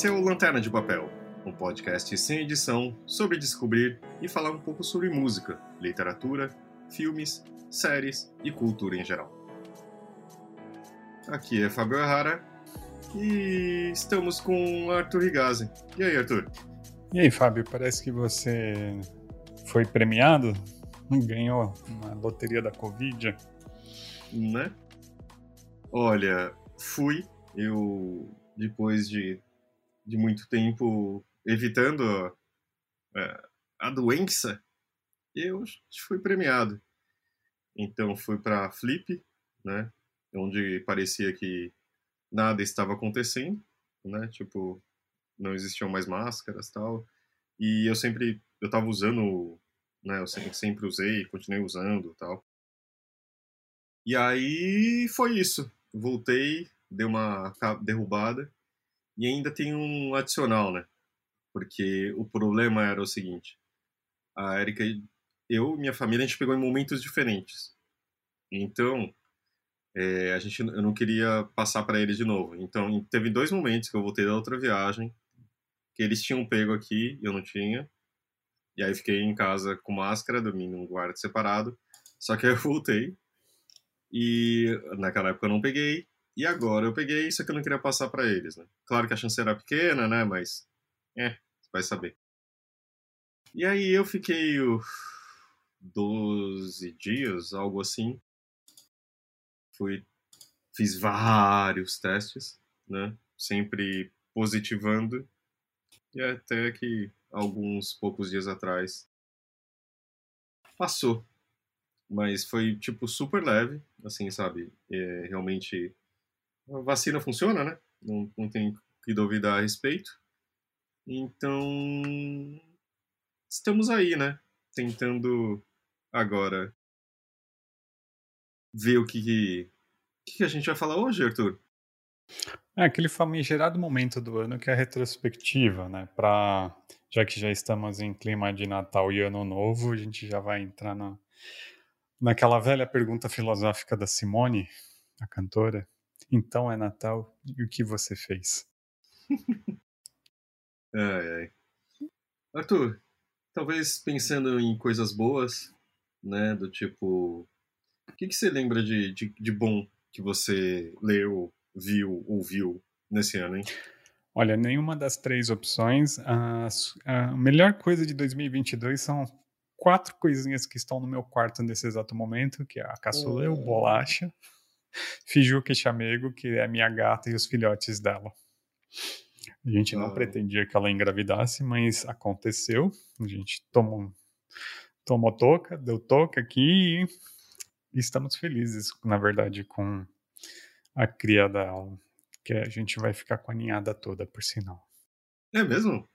Esse é o Lanterna de Papel, um podcast sem edição sobre descobrir e falar um pouco sobre música, literatura, filmes, séries e cultura em geral. Aqui é Fábio Errara e estamos com Arthur Rigazi. E aí, Arthur? E aí, Fábio, parece que você foi premiado? Ganhou uma loteria da Covid? Né? Olha, fui. Eu, depois de de muito tempo evitando a, a doença, eu fui premiado. Então fui para Flip, né, onde parecia que nada estava acontecendo, né, tipo não existiam mais máscaras tal, e eu sempre eu estava usando, né, eu sempre, sempre usei, continuei usando tal. E aí foi isso. Voltei, dei uma derrubada e ainda tem um adicional, né? Porque o problema era o seguinte: a Erika, eu e minha família, a gente pegou em momentos diferentes. Então, é, a gente, eu não queria passar para eles de novo. Então, teve dois momentos que eu voltei da outra viagem, que eles tinham pego aqui e eu não tinha. E aí fiquei em casa com máscara, dormi num quarto separado. Só que aí eu voltei. E naquela época eu não peguei. E agora eu peguei isso que eu não queria passar para eles, né? Claro que a chance era pequena, né? Mas, é, vai saber. E aí eu fiquei uh, 12 dias, algo assim. Fui, fiz vários testes, né? Sempre positivando. E até que alguns poucos dias atrás passou. Mas foi, tipo, super leve, assim, sabe? É, realmente a vacina funciona, né? Não, não tem que duvidar a respeito. Então, estamos aí, né? Tentando agora ver o que, que a gente vai falar hoje, Arthur. É aquele famigerado momento do ano que é a retrospectiva, né? Pra, já que já estamos em clima de Natal e Ano Novo, a gente já vai entrar na, naquela velha pergunta filosófica da Simone, a cantora, então é Natal e o que você fez? ai, ai. Arthur, talvez pensando em coisas boas, né? Do tipo. O que, que você lembra de, de, de bom que você leu, viu, ouviu nesse ano, hein? Olha, nenhuma das três opções. A, a melhor coisa de 2022 são quatro coisinhas que estão no meu quarto nesse exato momento, que é a caçula, oh. o bolacha, Fijuca Chamego, que é a minha gata e os filhotes dela. A gente não ah. pretendia que ela engravidasse, mas aconteceu. A gente tomou, tomou toca, deu toca aqui e estamos felizes, na verdade, com a cria dela. Que a gente vai ficar com a ninhada toda, por sinal. É mesmo?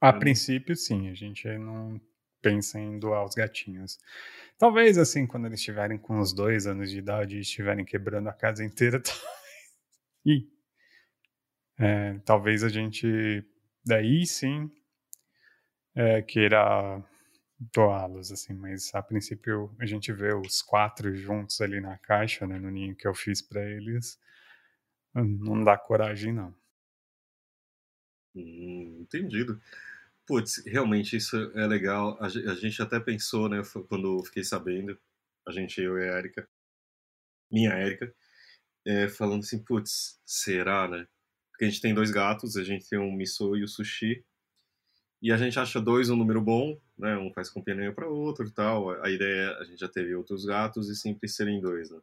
A é. princípio, sim. A gente não pensa em doar os gatinhos. Talvez, assim, quando eles estiverem com uns dois anos de idade e estiverem quebrando a casa inteira, talvez. É, talvez a gente, daí sim, é, queira doá-los, assim, mas a princípio a gente vê os quatro juntos ali na caixa, né, no ninho que eu fiz para eles, não dá coragem, não. Hum, entendido. Putz, realmente isso é legal. A, gente até pensou, né, quando fiquei sabendo, a gente, eu e a Erika, minha Erika, é, falando assim, putz, será, né? Porque a gente tem dois gatos, a gente tem um Miso e o Sushi, e a gente acha dois um número bom, né? Um faz companhia para outro e tal. A ideia, é, a gente já teve outros gatos e sempre serem dois, né?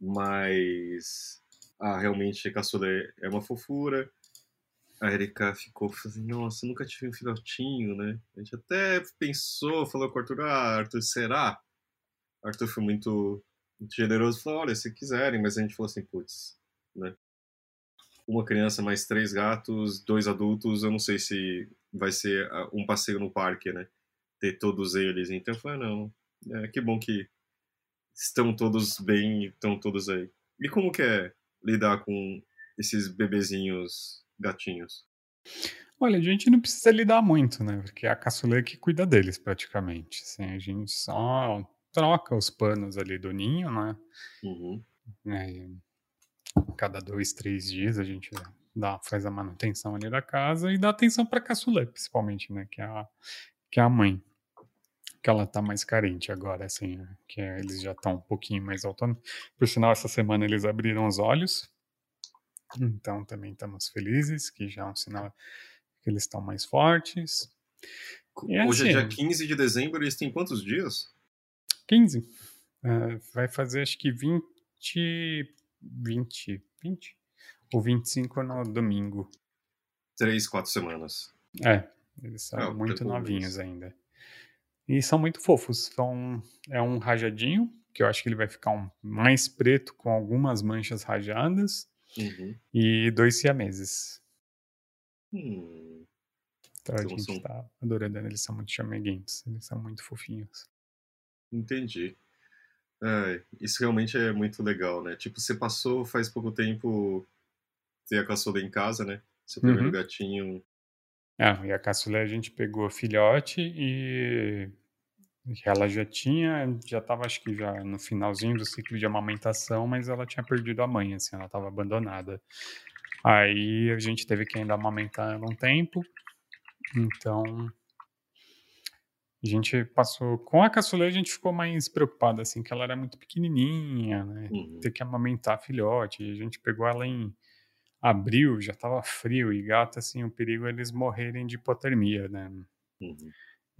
Mas, ah, realmente, caçulé é uma fofura a Erika ficou assim, nossa, nunca tive um filhotinho, né? A gente até pensou, falou com o Arthur, ah, Arthur, será? Arthur foi muito, muito generoso, falou, olha, se quiserem, mas a gente falou assim, putz, né? Uma criança mais três gatos, dois adultos, eu não sei se vai ser ah, um passeio no parque, né? Ter todos eles. Então eu falei, ah, não, é, que bom que estão todos bem, estão todos aí. E como que é lidar com esses bebezinhos gatinhos? Olha, a gente não precisa lidar muito, né? Porque é a caçula que cuida deles praticamente. Assim, a gente só troca os panos ali do ninho, né? Uhum. É, cada dois, três dias a gente dá, faz a manutenção ali da casa e dá atenção para a caçulé, principalmente, né? Que é a, que é a mãe. Que ela tá mais carente agora, assim, né, que eles já estão um pouquinho mais autônomos. Por sinal, essa semana eles abriram os olhos. Então também estamos felizes, que já é um sinal que eles estão mais fortes. E Hoje assim, é dia 15 de dezembro, eles têm quantos dias? 15. Uh, vai fazer acho que 20. 20. 20? Ou 25 no domingo. Três, quatro semanas. É, eles são é, muito novinhos ainda. E são muito fofos. São, é um rajadinho, que eu acho que ele vai ficar um, mais preto com algumas manchas rajadas. Uhum. E dois siameses. Hum. Então a então gente são... tá adorando, eles são muito chameguentos, eles são muito fofinhos. Entendi. É, isso realmente é muito legal, né? Tipo, você passou faz pouco tempo ter a caçula em casa, né? Seu primeiro uhum. gatinho. Ah, e a caçula a gente pegou filhote e ela já tinha, já estava acho que já no finalzinho do ciclo de amamentação, mas ela tinha perdido a mãe, assim, ela estava abandonada. Aí a gente teve que ainda amamentar ela um tempo, então a gente passou com a caçula a gente ficou mais preocupado assim que ela era muito pequenininha né uhum. ter que amamentar filhote a gente pegou ela em abril já estava frio e gato assim o perigo é eles morrerem de hipotermia né uhum.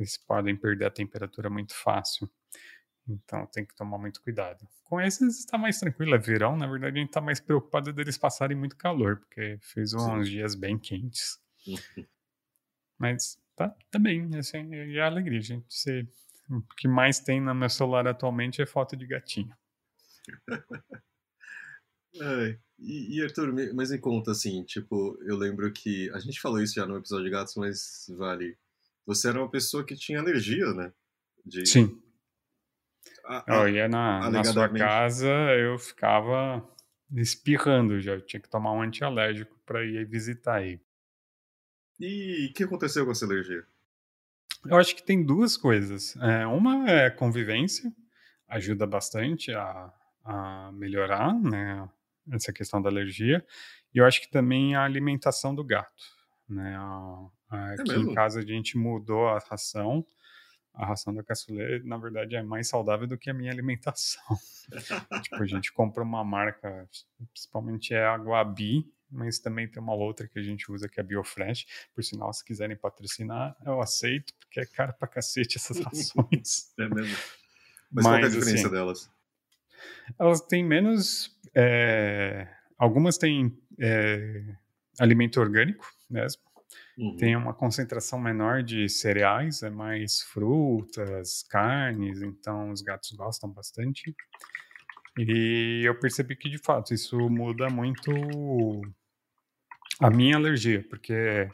Eles podem perder a temperatura muito fácil então tem que tomar muito cuidado com esses está mais tranquilo é verão na verdade a gente está mais preocupado deles passarem muito calor porque fez uns Sim. dias bem quentes mas tá, tá bem, assim, e a alegria, gente. Você, o que mais tem no meu celular atualmente é foto de gatinho. é, e, e, Arthur, mas me conta assim, tipo, eu lembro que a gente falou isso já no episódio de gatos, mas vale. Você era uma pessoa que tinha alergia, né? De... Sim. A, a, eu ia na, na sua casa, eu ficava espirrando já, eu tinha que tomar um antialérgico para ir visitar aí. E o que aconteceu com essa alergia? Eu acho que tem duas coisas. É, uma é convivência, ajuda bastante a, a melhorar né, essa questão da alergia. E eu acho que também a alimentação do gato. Né? É aqui mesmo? em casa a gente mudou a ração. A ração da caçulê, na verdade, é mais saudável do que a minha alimentação. tipo, a gente compra uma marca, principalmente é a Guabi, mas também tem uma outra que a gente usa que é a Biofresh. Por sinal, se quiserem patrocinar, eu aceito, porque é caro pra cacete essas rações. é mesmo. Mas, mas qual é a diferença assim, delas? Elas têm menos. É, algumas têm é, alimento orgânico mesmo. Uhum. Tem uma concentração menor de cereais, é mais frutas, carnes, então os gatos gostam bastante. E eu percebi que de fato isso muda muito a minha alergia, porque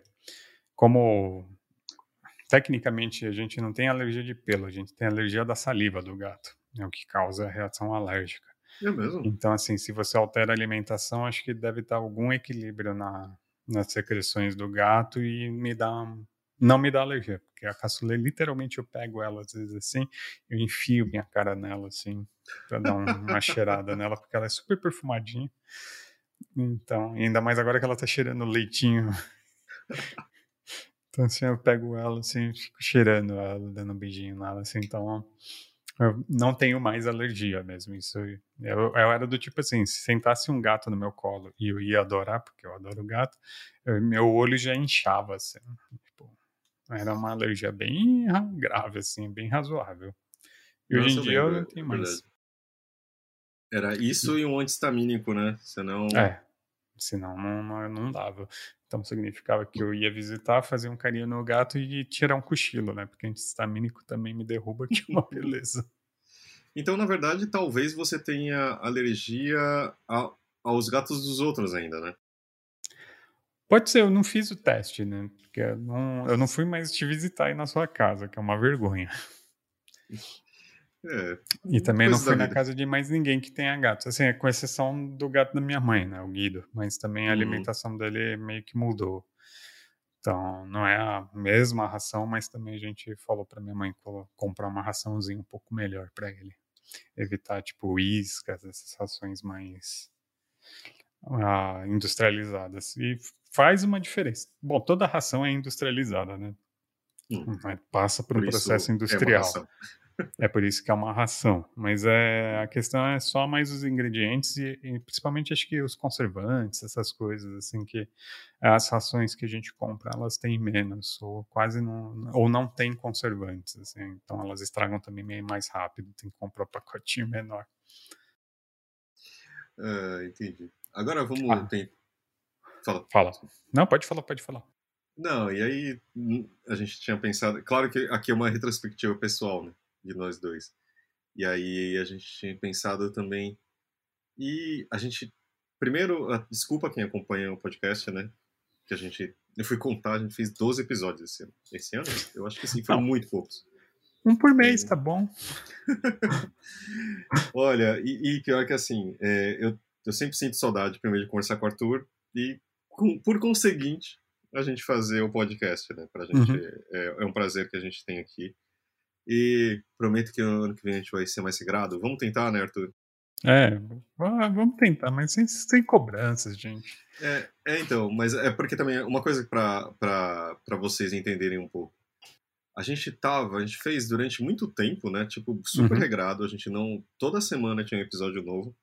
como tecnicamente a gente não tem alergia de pelo, a gente tem alergia da saliva do gato, é o que causa a reação alérgica. É mesmo? Então, assim, se você altera a alimentação, acho que deve estar algum equilíbrio na, nas secreções do gato e me dá não me dá alergia, porque a caçulê, literalmente, eu pego ela, às vezes, assim, eu enfio minha cara nela, assim, pra dar uma cheirada nela, porque ela é super perfumadinha. Então, ainda mais agora que ela tá cheirando leitinho. então, assim, eu pego ela, assim, fico cheirando ela, dando um beijinho nela, assim, então eu não tenho mais alergia mesmo. Isso eu, eu era do tipo assim, se sentasse um gato no meu colo e eu ia adorar, porque eu adoro gato, eu, meu olho já inchava, assim. Tipo, era uma alergia bem grave, assim, bem razoável. E Nossa, hoje em dia eu não tenho mais. Era isso e um antihistamínico, né? Senão. É. Senão não, não, não dava. Então significava que eu ia visitar, fazer um carinho no gato e tirar um cochilo, né? Porque antihistamínico também me derruba, que é uma beleza. então, na verdade, talvez você tenha alergia a, aos gatos dos outros ainda, né? Pode ser, eu não fiz o teste, né? Porque eu não, eu não fui mais te visitar aí na sua casa, que é uma vergonha. É, e também não fui na casa de mais ninguém que tenha gato. Assim, com exceção do gato da minha mãe, né? O Guido. Mas também a uhum. alimentação dele meio que mudou. Então, não é a mesma ração, mas também a gente falou para minha mãe comprar uma raçãozinha um pouco melhor para ele. Evitar, tipo, iscas, essas rações mais uh, industrializadas. E faz uma diferença. Bom, toda ração é industrializada, né? Hum. Passa por, por um processo industrial. É, é, por isso que é uma ração. Mas é, a questão é só mais os ingredientes e, e, principalmente acho que os conservantes, essas coisas assim que as rações que a gente compra elas têm menos ou quase não ou não tem conservantes, assim. Então elas estragam também meio mais rápido. Tem que comprar um pacotinho menor. Ah, entendi. Agora vamos ah. ter... Fala. Fala. Não, pode falar, pode falar. Não, e aí hum, a gente tinha pensado. Claro que aqui é uma retrospectiva pessoal, né? De nós dois. E aí a gente tinha pensado também. E a gente. Primeiro, desculpa quem acompanha o podcast, né? Que a gente. Eu fui contar, a gente fez 12 episódios esse ano. Esse ano? Eu acho que sim, foram Não. muito poucos. Um por mês, tá bom. Olha, e, e, pior que assim, é, eu, eu sempre sinto saudade, primeiro, de conversar com o Arthur, e com, por conseguinte, a gente fazer o podcast, né? Pra gente, uhum. é, é, um prazer que a gente tem aqui. E prometo que ano que vem a gente vai ser mais sagrado. Vamos tentar, né, Arthur? É, vamos tentar, mas sem, sem cobranças, gente. É, é, então, mas é porque também uma coisa para vocês entenderem um pouco. A gente tava, a gente fez durante muito tempo, né? Tipo, super uhum. regrado, a gente não. Toda semana tinha um episódio novo.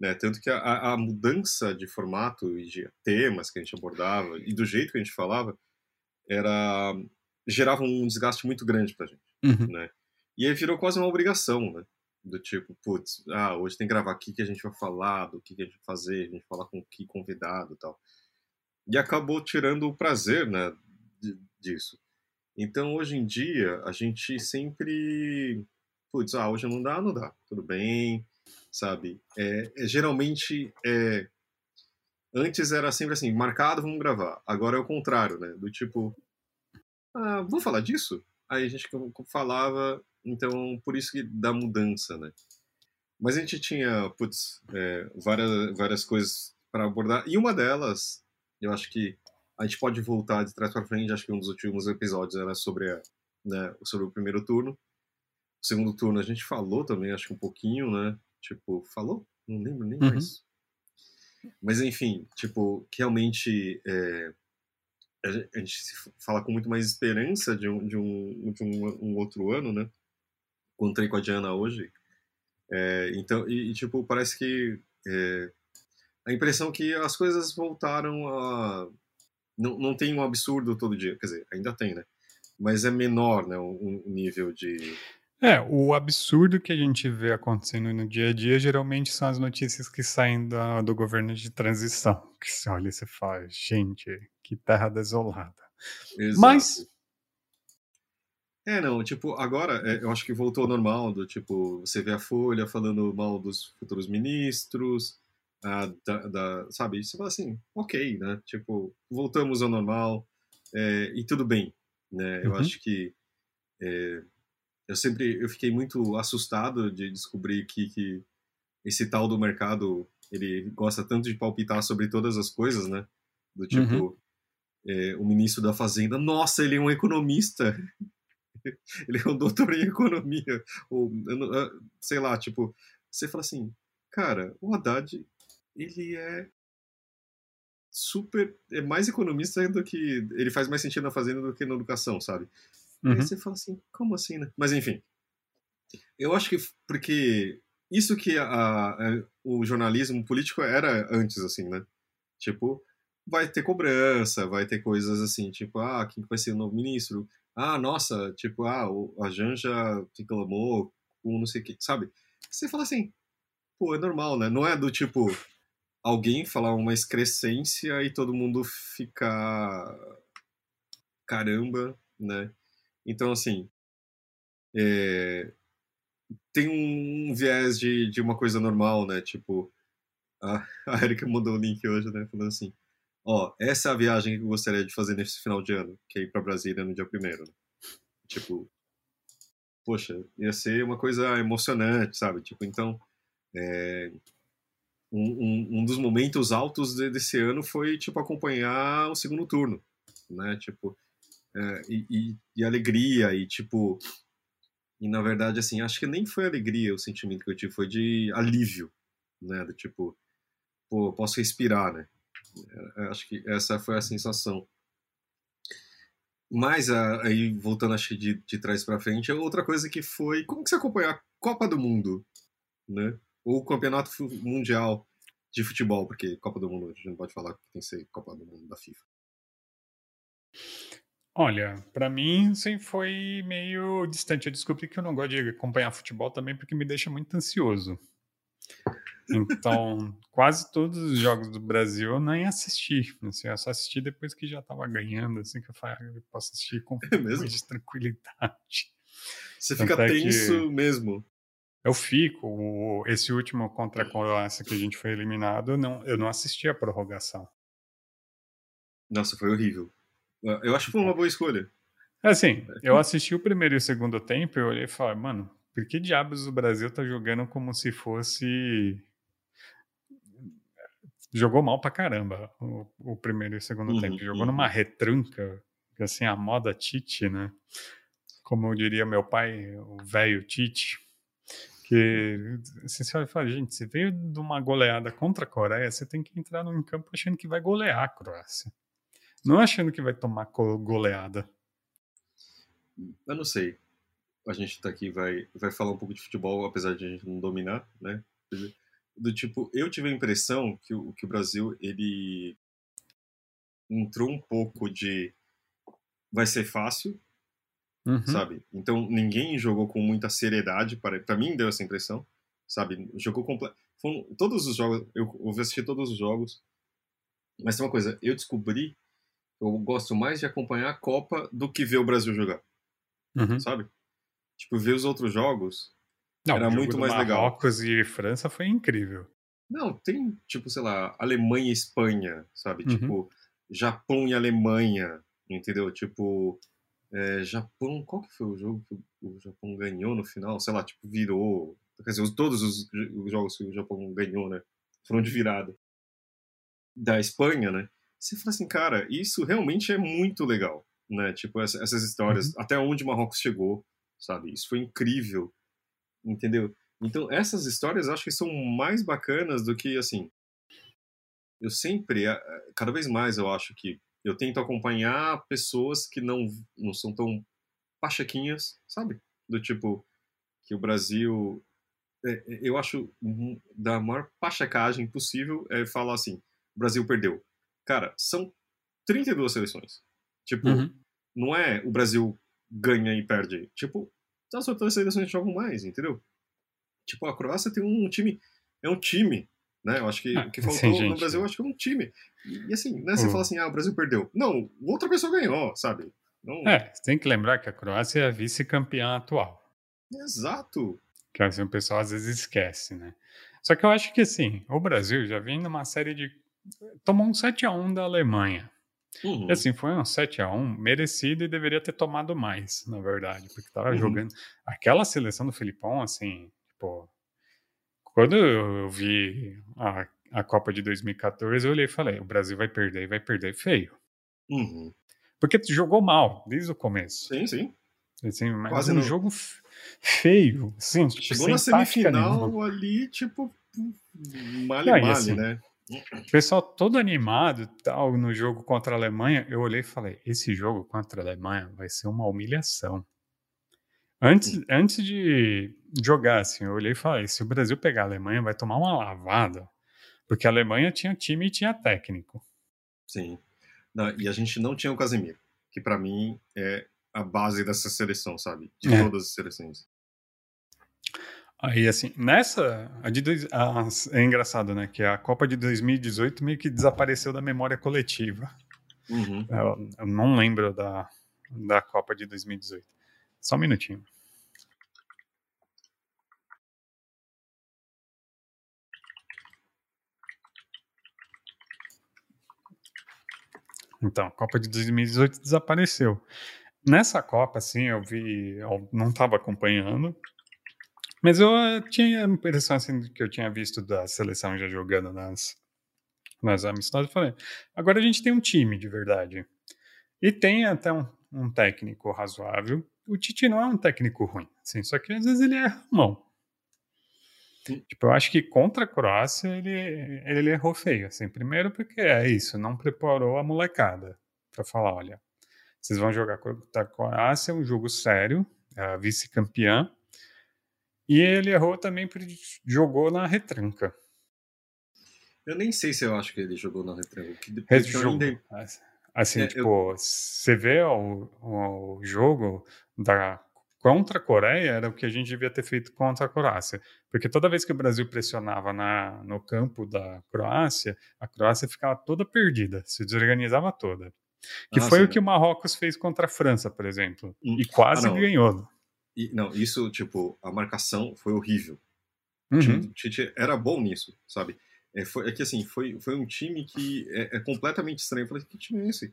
Né? Tanto que a, a, mudança de formato e de temas que a gente abordava e do jeito que a gente falava era gerava um desgaste muito grande pra gente, uhum. né? E aí virou quase uma obrigação, né? Do tipo, putz, ah, hoje tem que gravar aqui que a gente vai falar, do que, a gente vai fazer, a gente falar com que convidado e tal. E acabou tirando o prazer, né, disso. Então, hoje em dia, a gente sempre, putz, ah, hoje não dá, não dá, tudo bem, sabe? É, é, geralmente, é, antes era sempre assim, marcado, vamos gravar. Agora é o contrário, né? Do tipo, ah, vamos falar disso? Aí a gente falava, então por isso que dá mudança, né? Mas a gente tinha, putz, é, várias, várias coisas para abordar. E uma delas, eu acho que a gente pode voltar de trás para frente. Acho que um dos últimos episódios era sobre, a, né, sobre o primeiro turno. O segundo turno a gente falou também, acho que um pouquinho, né? Tipo, falou? Não lembro nem uhum. mais. Mas enfim, tipo, que realmente é, a gente fala com muito mais esperança de um, de um, de um, um outro ano, né? Encontrei com a Diana hoje. É, então, e, e, tipo, parece que é, a impressão que as coisas voltaram a. Não, não tem um absurdo todo dia, quer dizer, ainda tem, né? Mas é menor, né? O, o nível de é, o absurdo que a gente vê acontecendo no dia a dia geralmente são as notícias que saem da, do governo de transição. Que você olha e você fala, gente, que terra desolada. Exato. Mas. É, não, tipo, agora é, eu acho que voltou ao normal, do tipo, você vê a Folha falando mal dos futuros ministros, a, da, da, sabe? Você fala assim, ok, né? Tipo, voltamos ao normal é, e tudo bem, né? Eu uhum. acho que. É, eu sempre eu fiquei muito assustado de descobrir que, que esse tal do mercado ele gosta tanto de palpitar sobre todas as coisas, né? Do tipo, uhum. É, o ministro da Fazenda, nossa, ele é um economista. ele é um doutor em economia. Ou, sei lá, tipo, você fala assim, cara, o Haddad, ele é super. É mais economista do que. Ele faz mais sentido na Fazenda do que na educação, sabe? Uhum. Aí você fala assim, como assim, né? Mas enfim. Eu acho que porque isso que a, a, o jornalismo político era antes, assim, né? Tipo, vai ter cobrança, vai ter coisas assim, tipo, ah, quem vai ser o novo ministro? Ah, nossa, tipo, ah, a Janja reclamou com não sei o que, sabe? Você fala assim, pô, é normal, né? Não é do tipo alguém falar uma excrescência e todo mundo ficar caramba, né? Então, assim, é, tem um viés de, de uma coisa normal, né? Tipo, a, Erika mandou o link hoje, né? Falando assim, ó, essa é a viagem que eu gostaria de fazer nesse final de ano, que é ir pra Brasília no dia primeiro. Né? Tipo, poxa, ia ser uma coisa emocionante, sabe? Tipo, então, é, um, um, um, dos momentos altos desse ano foi, tipo, acompanhar o segundo turno, né? Tipo, é, e, e, e, alegria e tipo e na verdade assim acho que nem foi alegria o sentimento que eu tive foi de alívio né do tipo pô, posso respirar, né? É, acho que essa foi a sensação. Mas aí, voltando acho de, de trás para frente, é outra coisa que foi. Como que você acompanhou a Copa do Mundo, né? Ou o Campeonato Mundial de Futebol, porque Copa do Mundo a gente não pode falar que tem que ser Copa do Mundo da FIFA. Olha, para mim sempre foi meio distante. Eu descobri que eu não gosto de acompanhar futebol também porque me deixa muito ansioso. Então, quase todos os jogos do Brasil eu nem assisti. Assim, eu só assisti depois que já estava ganhando, assim que eu, falei, ah, eu posso assistir com é mais tranquilidade. Você Tanto fica é tenso mesmo. Eu fico. Esse último contra a Croácia que a gente foi eliminado, eu não, eu não assisti a prorrogação. Nossa, foi horrível. Eu acho que foi uma boa escolha. Assim, eu assisti o primeiro e o segundo tempo e eu olhei e falei, mano, por que diabos o Brasil tá jogando como se fosse jogou mal pra caramba o, o primeiro e o segundo uhum, tempo. Jogou uhum. numa retranca, assim, a moda Tite, né? Como diria meu pai, o velho Tite. Que assim, você fala, gente, você veio de uma goleada contra a Coreia, você tem que entrar no campo achando que vai golear a Croácia. Não achando que vai tomar goleada. Eu não sei. A gente tá aqui, vai, vai falar um pouco de futebol, apesar de a gente não dominar, né? Do tipo, eu tive a impressão que o, que o Brasil, ele entrou um pouco de vai ser fácil, uhum. sabe? Então ninguém jogou com muita seriedade, para, para mim deu essa impressão, sabe? Jogou completo. Todos os jogos, eu, eu assisti todos os jogos, mas tem uma coisa, eu descobri eu gosto mais de acompanhar a Copa do que ver o Brasil jogar, uhum. sabe? Tipo, ver os outros jogos não, era muito mais legal. Marrocos e França foi incrível. Não, tem, tipo, sei lá, Alemanha e Espanha, sabe? Uhum. Tipo, Japão e Alemanha, entendeu? Tipo, é, Japão, qual que foi o jogo que o Japão ganhou no final? Sei lá, tipo, virou. Quer dizer, todos os, os jogos que o Japão ganhou, né? Foram de virada. Da Espanha, né? Você fala assim, cara, isso realmente é muito legal, né? Tipo, essa, essas histórias, uhum. até onde Marrocos chegou, sabe? Isso foi incrível entendeu? Então, essas histórias acho que são mais bacanas do que, assim, eu sempre, cada vez mais eu acho que eu tento acompanhar pessoas que não, não são tão pachequinhas, sabe? Do tipo, que o Brasil, é, é, eu acho da maior pachecagem possível é falar assim, o Brasil perdeu. Cara, são 32 seleções. Tipo, uhum. não é o Brasil ganha e perde. Tipo, as outras seleções jogam mais, entendeu? Tipo, a Croácia tem um time, é um time, né? Eu acho que ah, o que faltou sim, no Brasil, eu acho que é um time. E, assim, né? Você uhum. fala assim, ah, o Brasil perdeu. Não, outra pessoa ganhou, sabe? Não... É, tem que lembrar que a Croácia é a vice-campeã atual. Exato. Que assim, o pessoal às vezes esquece, né? Só que eu acho que assim, o Brasil já vem numa série de. Tomou um 7x1 da Alemanha. Uhum. E assim, foi um 7x1 merecido e deveria ter tomado mais, na verdade, porque tava uhum. jogando. Aquela seleção do Filipão, assim, tipo. Quando eu vi a, a Copa de 2014, eu olhei e falei: o Brasil vai perder e vai perder feio. Uhum. Porque jogou mal desde o começo. Sim, sim. Assim, mas Quase um não... jogo feio. Assim, tipo, Chegou na semifinal ali, tipo, male, não, male, assim, né? O pessoal todo animado tal no jogo contra a Alemanha, eu olhei e falei: esse jogo contra a Alemanha vai ser uma humilhação. Antes, antes de jogar, assim, eu olhei e falei: se o Brasil pegar a Alemanha, vai tomar uma lavada. Porque a Alemanha tinha time e tinha técnico. Sim. Não, e a gente não tinha o Casemiro, que para mim é a base dessa seleção, sabe? De é. todas as seleções. Aí, assim, nessa. A de dois, a, é engraçado, né? Que a Copa de 2018 meio que desapareceu da memória coletiva. Uhum. Eu, eu, não lembro da, da Copa de 2018. Só um minutinho. Então, a Copa de 2018 desapareceu. Nessa Copa, assim, eu vi. Eu não estava acompanhando mas eu eh, tinha a impressão assim, que eu tinha visto da seleção já jogando nas, nas amistades. Falei, agora a gente tem um time de verdade. E tem até um, um técnico razoável. O Tite não é um técnico ruim, assim, só que às vezes ele é mão. Tipo, eu acho que contra a Croácia ele, ele errou feio, assim. Primeiro porque é isso, não preparou a molecada para falar, olha, vocês vão jogar contra a Croácia, um jogo sério, a vice-campeã. E ele errou também porque jogou na retranca. Eu nem sei se eu acho que ele jogou na retranca. Que ainda... Assim, é, tipo, eu... você vê o, o jogo da contra a Coreia era o que a gente devia ter feito contra a Croácia. Porque toda vez que o Brasil pressionava na, no campo da Croácia, a Croácia ficava toda perdida, se desorganizava toda. Que ah, foi sim, o que o Marrocos fez contra a França, por exemplo. Hum. E quase ah, ganhou. E, não, isso, tipo, a marcação foi horrível. Uhum. O Tite era bom nisso, sabe? É, foi, é que assim, foi, foi um time que é, é completamente estranho. Eu falei, que time é esse? É.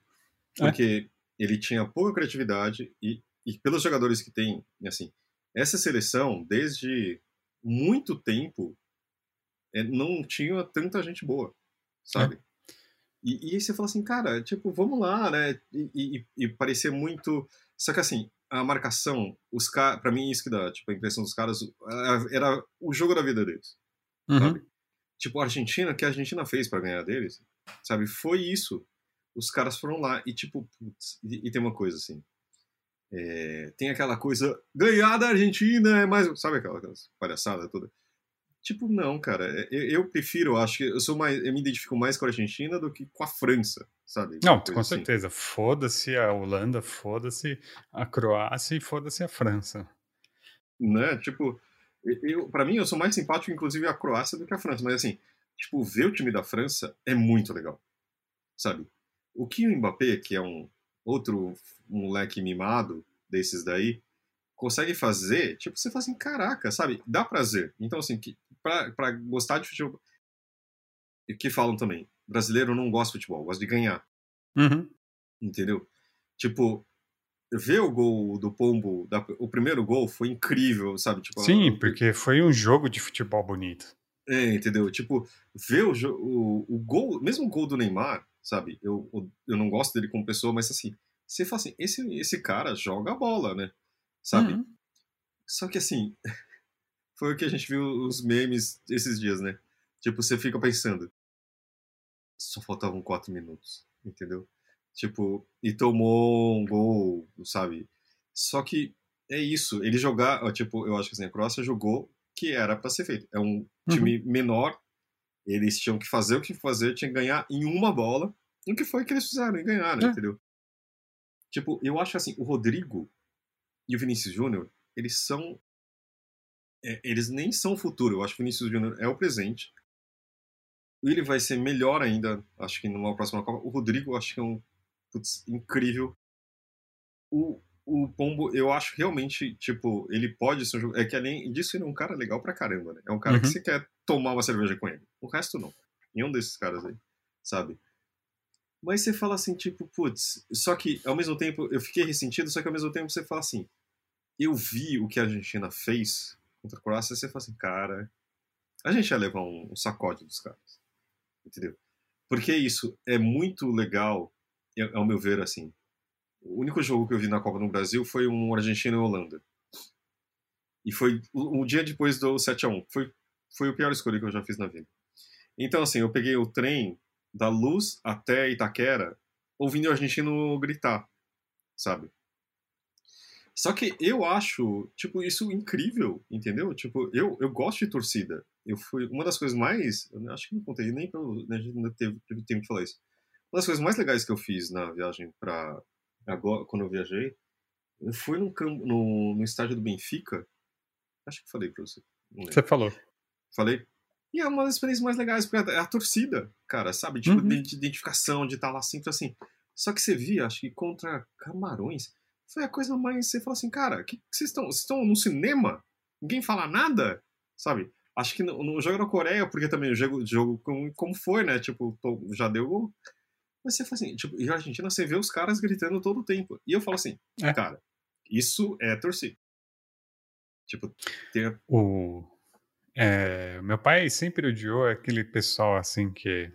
Porque é. ele tinha pouca criatividade e, e pelos jogadores que tem, assim, essa seleção, desde muito tempo, é, não tinha tanta gente boa, sabe? É. E, e aí você fala assim, cara, tipo, vamos lá, né? E, e, e parecia muito. Só que assim, a marcação, os caras, pra mim, isso que dá, tipo, a impressão dos caras, era o jogo da vida deles, uhum. sabe? Tipo, a Argentina, que a Argentina fez para ganhar deles, sabe? Foi isso. Os caras foram lá e, tipo, putz, e, e tem uma coisa assim. É, tem aquela coisa, ganhar da Argentina é mais. Sabe aquela, aquela palhaçada toda? Tipo, não, cara. É, eu, eu, prefiro, acho que eu sou mais. Eu me identifico mais com a Argentina do que com a França, sabe? Não, com assim. certeza. Foda-se a Holanda, foda-se a Croácia e foda-se a França. Né? Tipo, eu, para mim, eu sou mais simpático, inclusive, a Croácia do que a França. Mas, assim, tipo, ver o time da França é muito legal, sabe? O que o Mbappé, que é um outro moleque mimado desses daí, consegue fazer, tipo, você fala assim, caraca, sabe? Dá prazer. Então, assim, que, pra, pra gostar de futebol... E que falam também, brasileiro não gosta de futebol, gosta de ganhar. Uhum. Entendeu? Tipo, ver o gol do Pombo, da, o primeiro gol foi incrível, sabe? Tipo, Sim, porque foi um jogo de futebol bonito. É, entendeu? Tipo, ver o, o, o gol, mesmo o gol do Neymar, sabe? Eu, eu não gosto dele como pessoa, mas assim, você fala assim, esse, esse cara joga a bola, né? Sabe? Uhum. Só que assim, foi o que a gente viu os memes esses dias, né? Tipo, você fica pensando, só faltavam quatro minutos, entendeu? Tipo, e tomou um gol, sabe? Só que é isso, ele jogar, tipo, eu acho que assim, a Croácia jogou que era para ser feito. É um time uhum. menor, eles tinham que fazer o que fazer, tinham que ganhar em uma bola, e o que foi que eles fizeram, e ganharam, é. entendeu? Tipo, eu acho assim, o Rodrigo e o Vinícius Júnior, eles são. É, eles nem são o futuro, eu acho que o Vinícius Júnior é o presente. Ele vai ser melhor ainda, acho que numa próxima Copa. O Rodrigo, acho que é um putz, incrível. O, o Pombo, eu acho realmente, tipo, ele pode ser um jogo. É que além disso, ele é um cara legal pra caramba, né? É um cara uhum. que você quer tomar uma cerveja com ele. O resto não. Nenhum desses caras aí, sabe? Mas você fala assim, tipo, putz, só que ao mesmo tempo eu fiquei ressentido, só que ao mesmo tempo você fala assim, eu vi o que a Argentina fez contra a Croácia, você fala assim, cara, a gente ia levar um, um sacode dos caras. Entendeu? Porque isso é muito legal ao meu ver, assim. O único jogo que eu vi na Copa no Brasil foi um Argentina e Holanda. E foi um dia depois do 7x1. Foi, foi o pior escolha que eu já fiz na vida. Então, assim, eu peguei o trem da Luz até Itaquera ouvindo o argentino gritar, sabe? Só que eu acho, tipo, isso incrível, entendeu? Tipo, eu, eu gosto de torcida. Eu fui uma das coisas mais, eu acho que não contei nem pra, né, a gente ainda teve, teve tempo de falar isso. Uma das coisas mais legais que eu fiz na viagem para agora, quando eu viajei, eu fui no, no, no estádio do Benfica. Acho que falei para você. Você falou. Falei. E é uma das experiências mais legais, porque é a torcida, cara, sabe? Tipo, uhum. de identificação, de estar tá lá sempre assim. Só que você via, acho que contra Camarões, foi a coisa mais. Você fala assim, cara, que, que vocês estão? Vocês estão no cinema? Ninguém fala nada? Sabe? Acho que no, no jogo da Coreia, porque também o jogo, jogo como, como foi, né? Tipo, já deu mas você fala assim, tipo, e a Argentina você vê os caras gritando todo o tempo. E eu falo assim, é. cara, isso é torcer. Tipo, ter... O... É, meu pai sempre odiou aquele pessoal assim que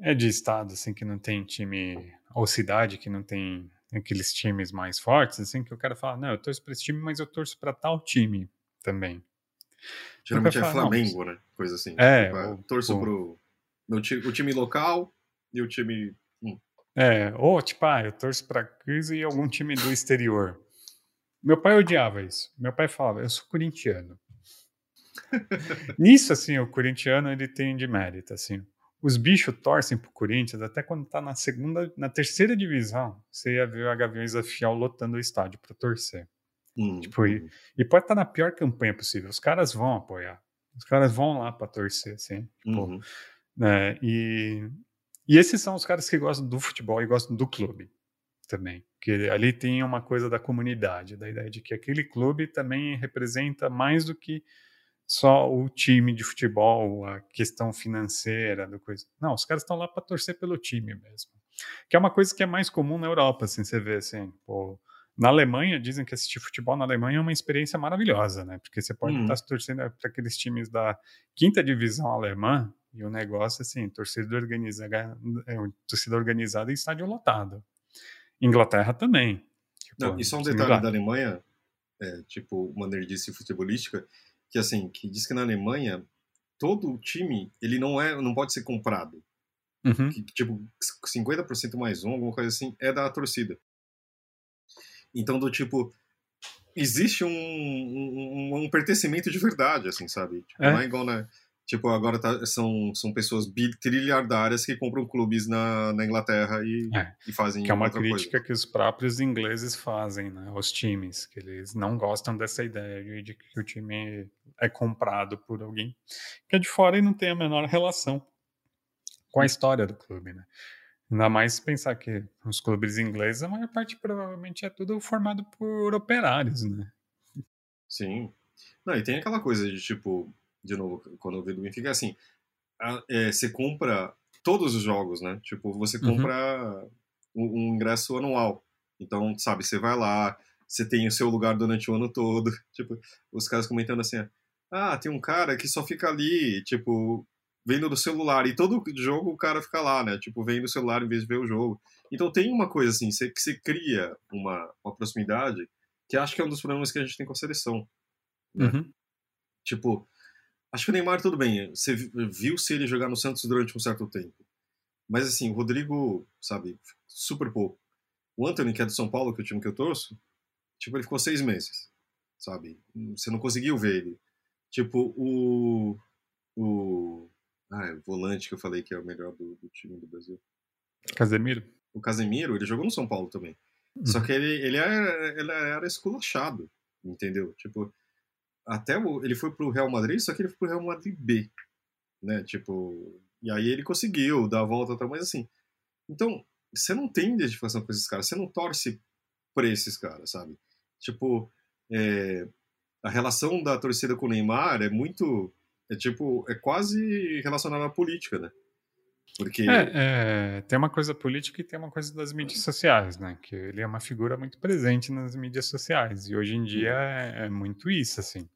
é de estado, assim, que não tem time, ou cidade que não tem aqueles times mais fortes, assim, que o cara fala, não, eu torço pra esse time, mas eu torço pra tal time também. Geralmente é Flamengo, né? Coisa assim. É, Tipo, o- torço pro meu ti- o time local e o time. hum, É, ou tipo, ah, eu torço pra Cris e algum time do exterior. Meu pai odiava isso. Meu pai falava, eu sou corintiano. Nisso, assim, o corintiano ele tem de mérito, assim. Os bichos torcem pro Corinthians até quando tá na segunda, na terceira divisão. Você ia ver a Gaviões da Fiel lotando o estádio pra torcer. Hum, Tipo, e- hum, E pode estar na pior campanha possível. Os caras vão apoiar. Os caras vão lá pra torcer, assim. Tipo, uhum. né? E, e esses são os caras que gostam do futebol e gostam do clube também. Que ali tem uma coisa da comunidade, da ideia de que aquele clube também representa mais do que só o time de futebol, a questão financeira, do coisa. Não, os caras estão lá para torcer pelo time mesmo. Que é uma coisa que é mais comum na Europa, assim, você vê assim, pô, na Alemanha, dizem que assistir futebol na Alemanha é uma experiência maravilhosa, né? Porque você pode Uhum. estar torcendo para aqueles times da quinta divisão alemã e o negócio, assim, torcida organizada, é, torcida organizada e estádio lotado. Inglaterra também. Tipo, Não, e só um detalhe lá. da Alemanha, é, tipo, uma nerdice futebolística, que assim, que diz que na Alemanha todo time, ele não é, não pode ser comprado. Uhum. Que, tipo, 50% mais um, alguma coisa assim, é da torcida. Então, do tipo, existe um, um, um pertencimento de verdade, assim, sabe? Tipo, É. Não é igual na. Tipo, agora tá- são, são pessoas trilhardárias que compram clubes na, na Inglaterra e, É. e fazem Que é uma crítica coisa. que os próprios ingleses fazem, né, aos times, que eles não gostam dessa ideia de, de que o time é comprado por alguém que é de fora e não tem a menor relação com a história do clube, né? Ainda mais pensar que os clubes ingleses, a maior parte provavelmente é tudo formado por operários, né? Sim. Não, e tem aquela coisa de, tipo, de novo, quando eu vi do Benfica, assim, a- é, você compra todos os jogos, né? Tipo, você Uhum. compra um, um ingresso anual. Então, sabe, você vai lá, você tem o seu lugar durante o ano todo. Tipo, os caras comentando assim, ah, tem um cara que só fica ali, tipo, vendo do celular. E todo jogo o cara fica lá, né? Tipo, vendo o celular em vez de ver o jogo. Então tem uma coisa assim, você, que você cria uma, uma proximidade que acho que é um dos problemas que a gente tem com a seleção. Né? Uhum. Tipo, acho que o Neymar tudo bem. Você vi- viu se ele jogar no Santos durante um certo tempo. Mas assim, o Rodrigo, sabe, super pouco. O Anthony, que é do São Paulo, que é o time que eu torço, tipo, ele ficou seis meses, sabe? Você não conseguiu ver ele. Tipo, o. O. Ah, o volante que eu falei que é o melhor do, do time do Brasil. Casemiro? O Casemiro, ele jogou no São Paulo também. Só que ele, ele, era, ele era esculachado, entendeu? Tipo, até o, ele foi pro Real Madrid, só que ele foi pro Real Madrid B, né? Tipo, e aí ele conseguiu dar a volta, tal, mas assim, então, você não tem identificação com esses caras, você não torce por esses caras, sabe? Tipo, é, a relação da torcida com o Neymar é muito, é tipo, é quase relacionada à política, né? Porque... É, é, tem uma coisa política e tem uma coisa das mídias sociais, né? Que ele é uma figura muito presente nas mídias sociais. E hoje em dia é, é muito isso, assim.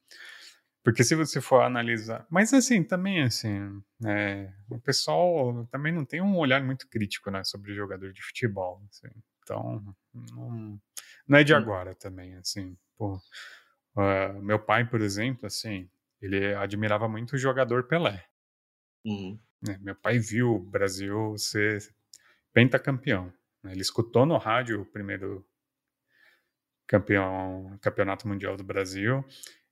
Porque se você for analisar. Mas assim, também assim, é, o pessoal também não tem um olhar muito crítico né, sobre jogador de futebol. assim. Então, não, não é de Hum. agora também, assim. Pô, ah, meu pai, por exemplo, assim, ele admirava muito o jogador Pelé. Uhum, né? Meu pai viu o Brasil ser pentacampeão. né? Ele escutou no rádio o primeiro campeão, campeonato mundial do Brasil.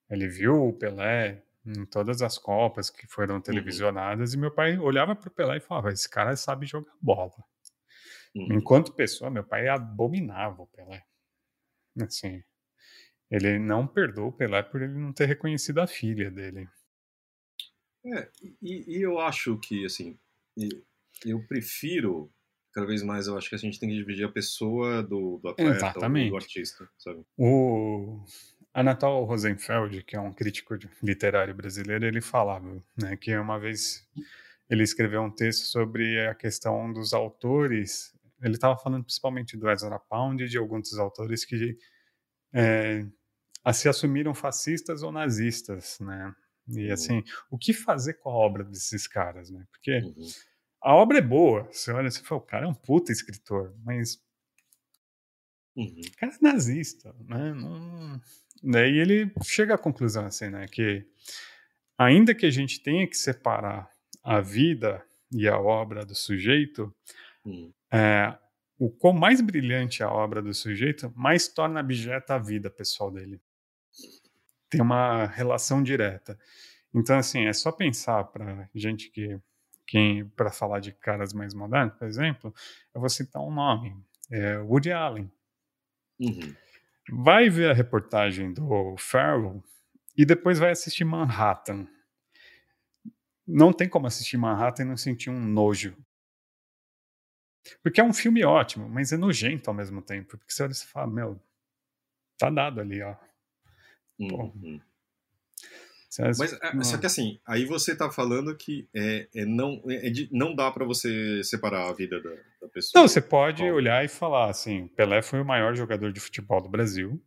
Ele viu o Pelé em todas as copas que foram televisionadas e meu pai olhava para o Pelé e falava: esse cara sabe jogar bola. uhum. Enquanto pessoa, meu pai abominava o Pelé. Assim, ele não perdoou o Pelé por ele não ter reconhecido a filha dele. É, e, e eu acho que, assim, eu prefiro, cada vez mais, eu acho que a gente tem que dividir a pessoa do, do atleta do artista, sabe? O Anatol Rosenfeld, que é um crítico literário brasileiro, ele falava né, que uma vez ele escreveu um texto sobre a questão dos autores. Ele estava falando principalmente do Ezra Pound e de alguns dos autores que é, a- se assumiram fascistas ou nazistas, né? E Uhum. assim, o que fazer com a obra desses caras, né? Porque Uhum. a obra é boa. Você olha e fala, o cara é um puta escritor, mas Uhum. o cara é nazista, né? Não... Daí ele chega à conclusão assim, né, que ainda que a gente tenha que separar a vida e a obra do sujeito, Hum. é, o quão mais brilhante a obra do sujeito, mais torna abjeta a vida pessoal dele. Tem uma relação direta. Então, assim, é só pensar para gente que, quem para falar de caras mais modernos, por exemplo, eu vou citar um nome, é Woody Allen. Uhum. Vai ver a reportagem do Farrell e depois vai assistir Manhattan. Não tem como assistir Manhattan e não sentir um nojo. Porque é um filme ótimo, mas é nojento ao mesmo tempo. Porque você olha e você fala, meu, tá dado ali, ó. Uhum. Mas é, só que assim, aí você tá falando que é, é não, é de- não dá pra você separar a vida da, da pessoa. Não, você pode Paulo. olhar e falar assim: Pelé foi o maior jogador de futebol do Brasil,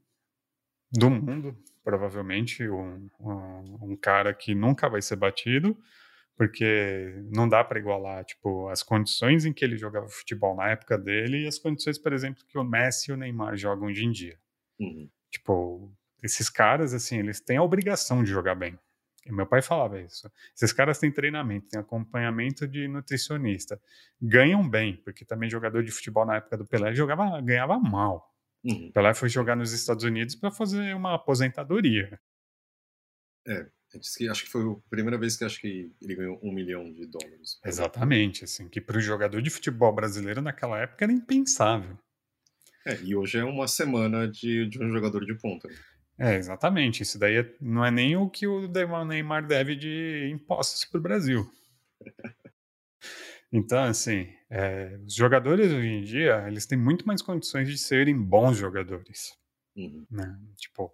do mundo, provavelmente, um, um, um cara que nunca vai ser batido, porque não dá para igualar tipo as condições em que ele jogava futebol na época dele e as condições, por exemplo, que o Messi e o Neymar jogam hoje em dia. Uhum. Tipo, esses caras, assim, eles têm a obrigação de jogar bem. E meu pai falava isso. Esses caras têm treinamento, têm acompanhamento de nutricionista. Ganham bem, porque também jogador de futebol na época do Pelé jogava, ganhava mal. Uhum. Pelé foi jogar nos Estados Unidos para fazer uma aposentadoria. É, diz que- acho que foi a primeira vez que acho que ele ganhou um milhão de dólares. Exatamente, assim, que para o jogador de futebol brasileiro naquela época era impensável. É, e hoje é uma semana de, de um jogador de ponta. É, exatamente. Isso daí é- não é nem o que o Neymar deve de impostos para o Brasil. Então, assim, é, os jogadores hoje em dia, eles têm muito mais condições de serem bons jogadores, Uhum. né? Tipo,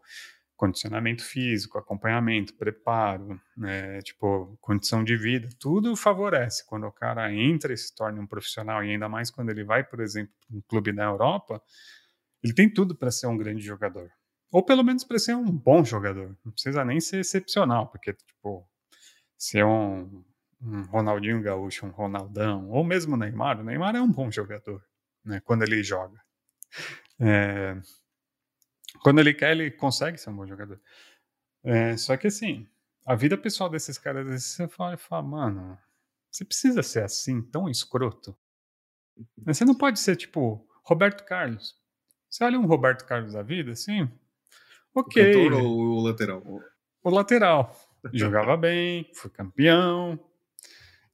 condicionamento físico, acompanhamento, preparo, né? Tipo, condição de vida, tudo favorece quando o cara entra e se torna um profissional, e ainda mais quando ele vai, por exemplo, para um clube na Europa, ele tem tudo para ser um grande jogador. Ou pelo menos para ser um bom jogador. Não precisa nem ser excepcional, porque, tipo, ser um, um Ronaldinho Gaúcho, um Ronaldão, ou mesmo o Neymar, o Neymar é um bom jogador, né? Quando ele joga. É, quando ele quer, ele consegue ser um bom jogador. É, só que assim, a vida pessoal desses caras, você fala, fala, mano, você precisa ser assim, tão escroto? Você não pode ser tipo Roberto Carlos. Você olha um Roberto Carlos da vida, assim, O ok. cantor ou o lateral? O lateral. Jogava bem, foi campeão.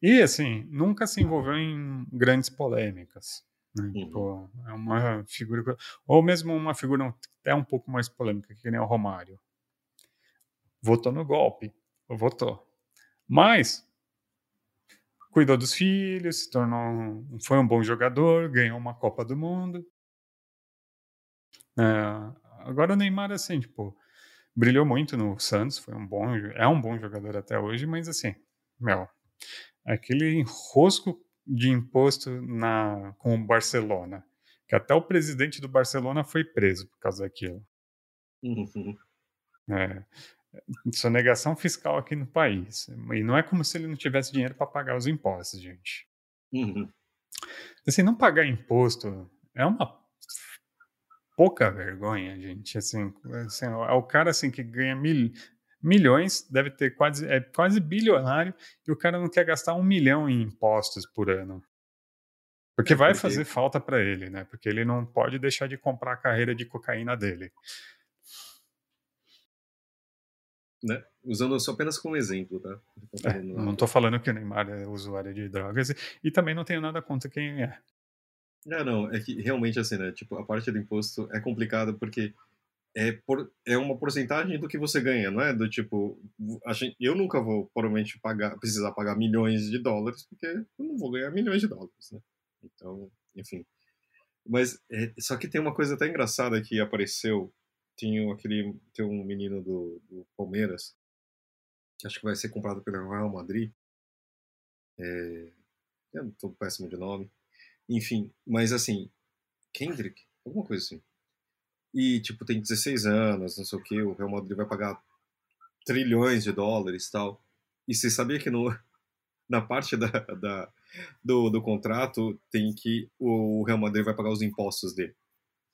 E, assim, nunca se envolveu em grandes polêmicas. né? Tipo, é uma figura. Ou mesmo uma figura até um pouco mais polêmica, que nem o Romário. Votou no golpe. Votou. Mas cuidou dos filhos, se tornou. Foi um bom jogador, ganhou uma Copa do Mundo. É, agora o Neymar, assim, tipo, brilhou muito no Santos, foi um bom, é um bom jogador até hoje, mas assim, meu, aquele enrosco de imposto na, com o Barcelona, que até o presidente do Barcelona foi preso por causa daquilo. Uhum. É, sonegação fiscal aqui no país. E não é como se ele não tivesse dinheiro para pagar os impostos, gente. Uhum. Assim, não pagar imposto é uma pouca vergonha, gente. Assim, assim, é o cara assim que ganha mil, milhões, deve ter quase é quase bilionário e o cara não quer gastar um milhão em impostos por ano. Porque É, vai fazer falta para ele, né? Porque ele não pode deixar de comprar a carreira de cocaína dele. Né? Usando só apenas como exemplo, tá? Não tô É, não estou falando que o Neymar é usuário de drogas e, e também não tenho nada contra quem é. É, não, é que realmente assim, né? Tipo, a parte do imposto é complicada porque é, por, é uma porcentagem do que você ganha, não é? Do tipo, a gente, eu nunca vou provavelmente pagar, precisar pagar milhões de dólares porque eu não vou ganhar milhões de dólares, né? Então, enfim. Mas é, só que tem uma coisa até engraçada que apareceu. Tinha aquele, tem um menino do, do Palmeiras que acho que vai ser comprado pelo Real Madrid. É, eu tô péssimo de nome. Enfim, mas assim, Kendrick, alguma coisa assim. E, tipo, tem 16 anos, não sei o que, o Real Madrid vai pagar trilhões de dólares e tal. E você sabia que no, na parte da, da, do, do contrato tem que o Real Madrid vai pagar os impostos dele.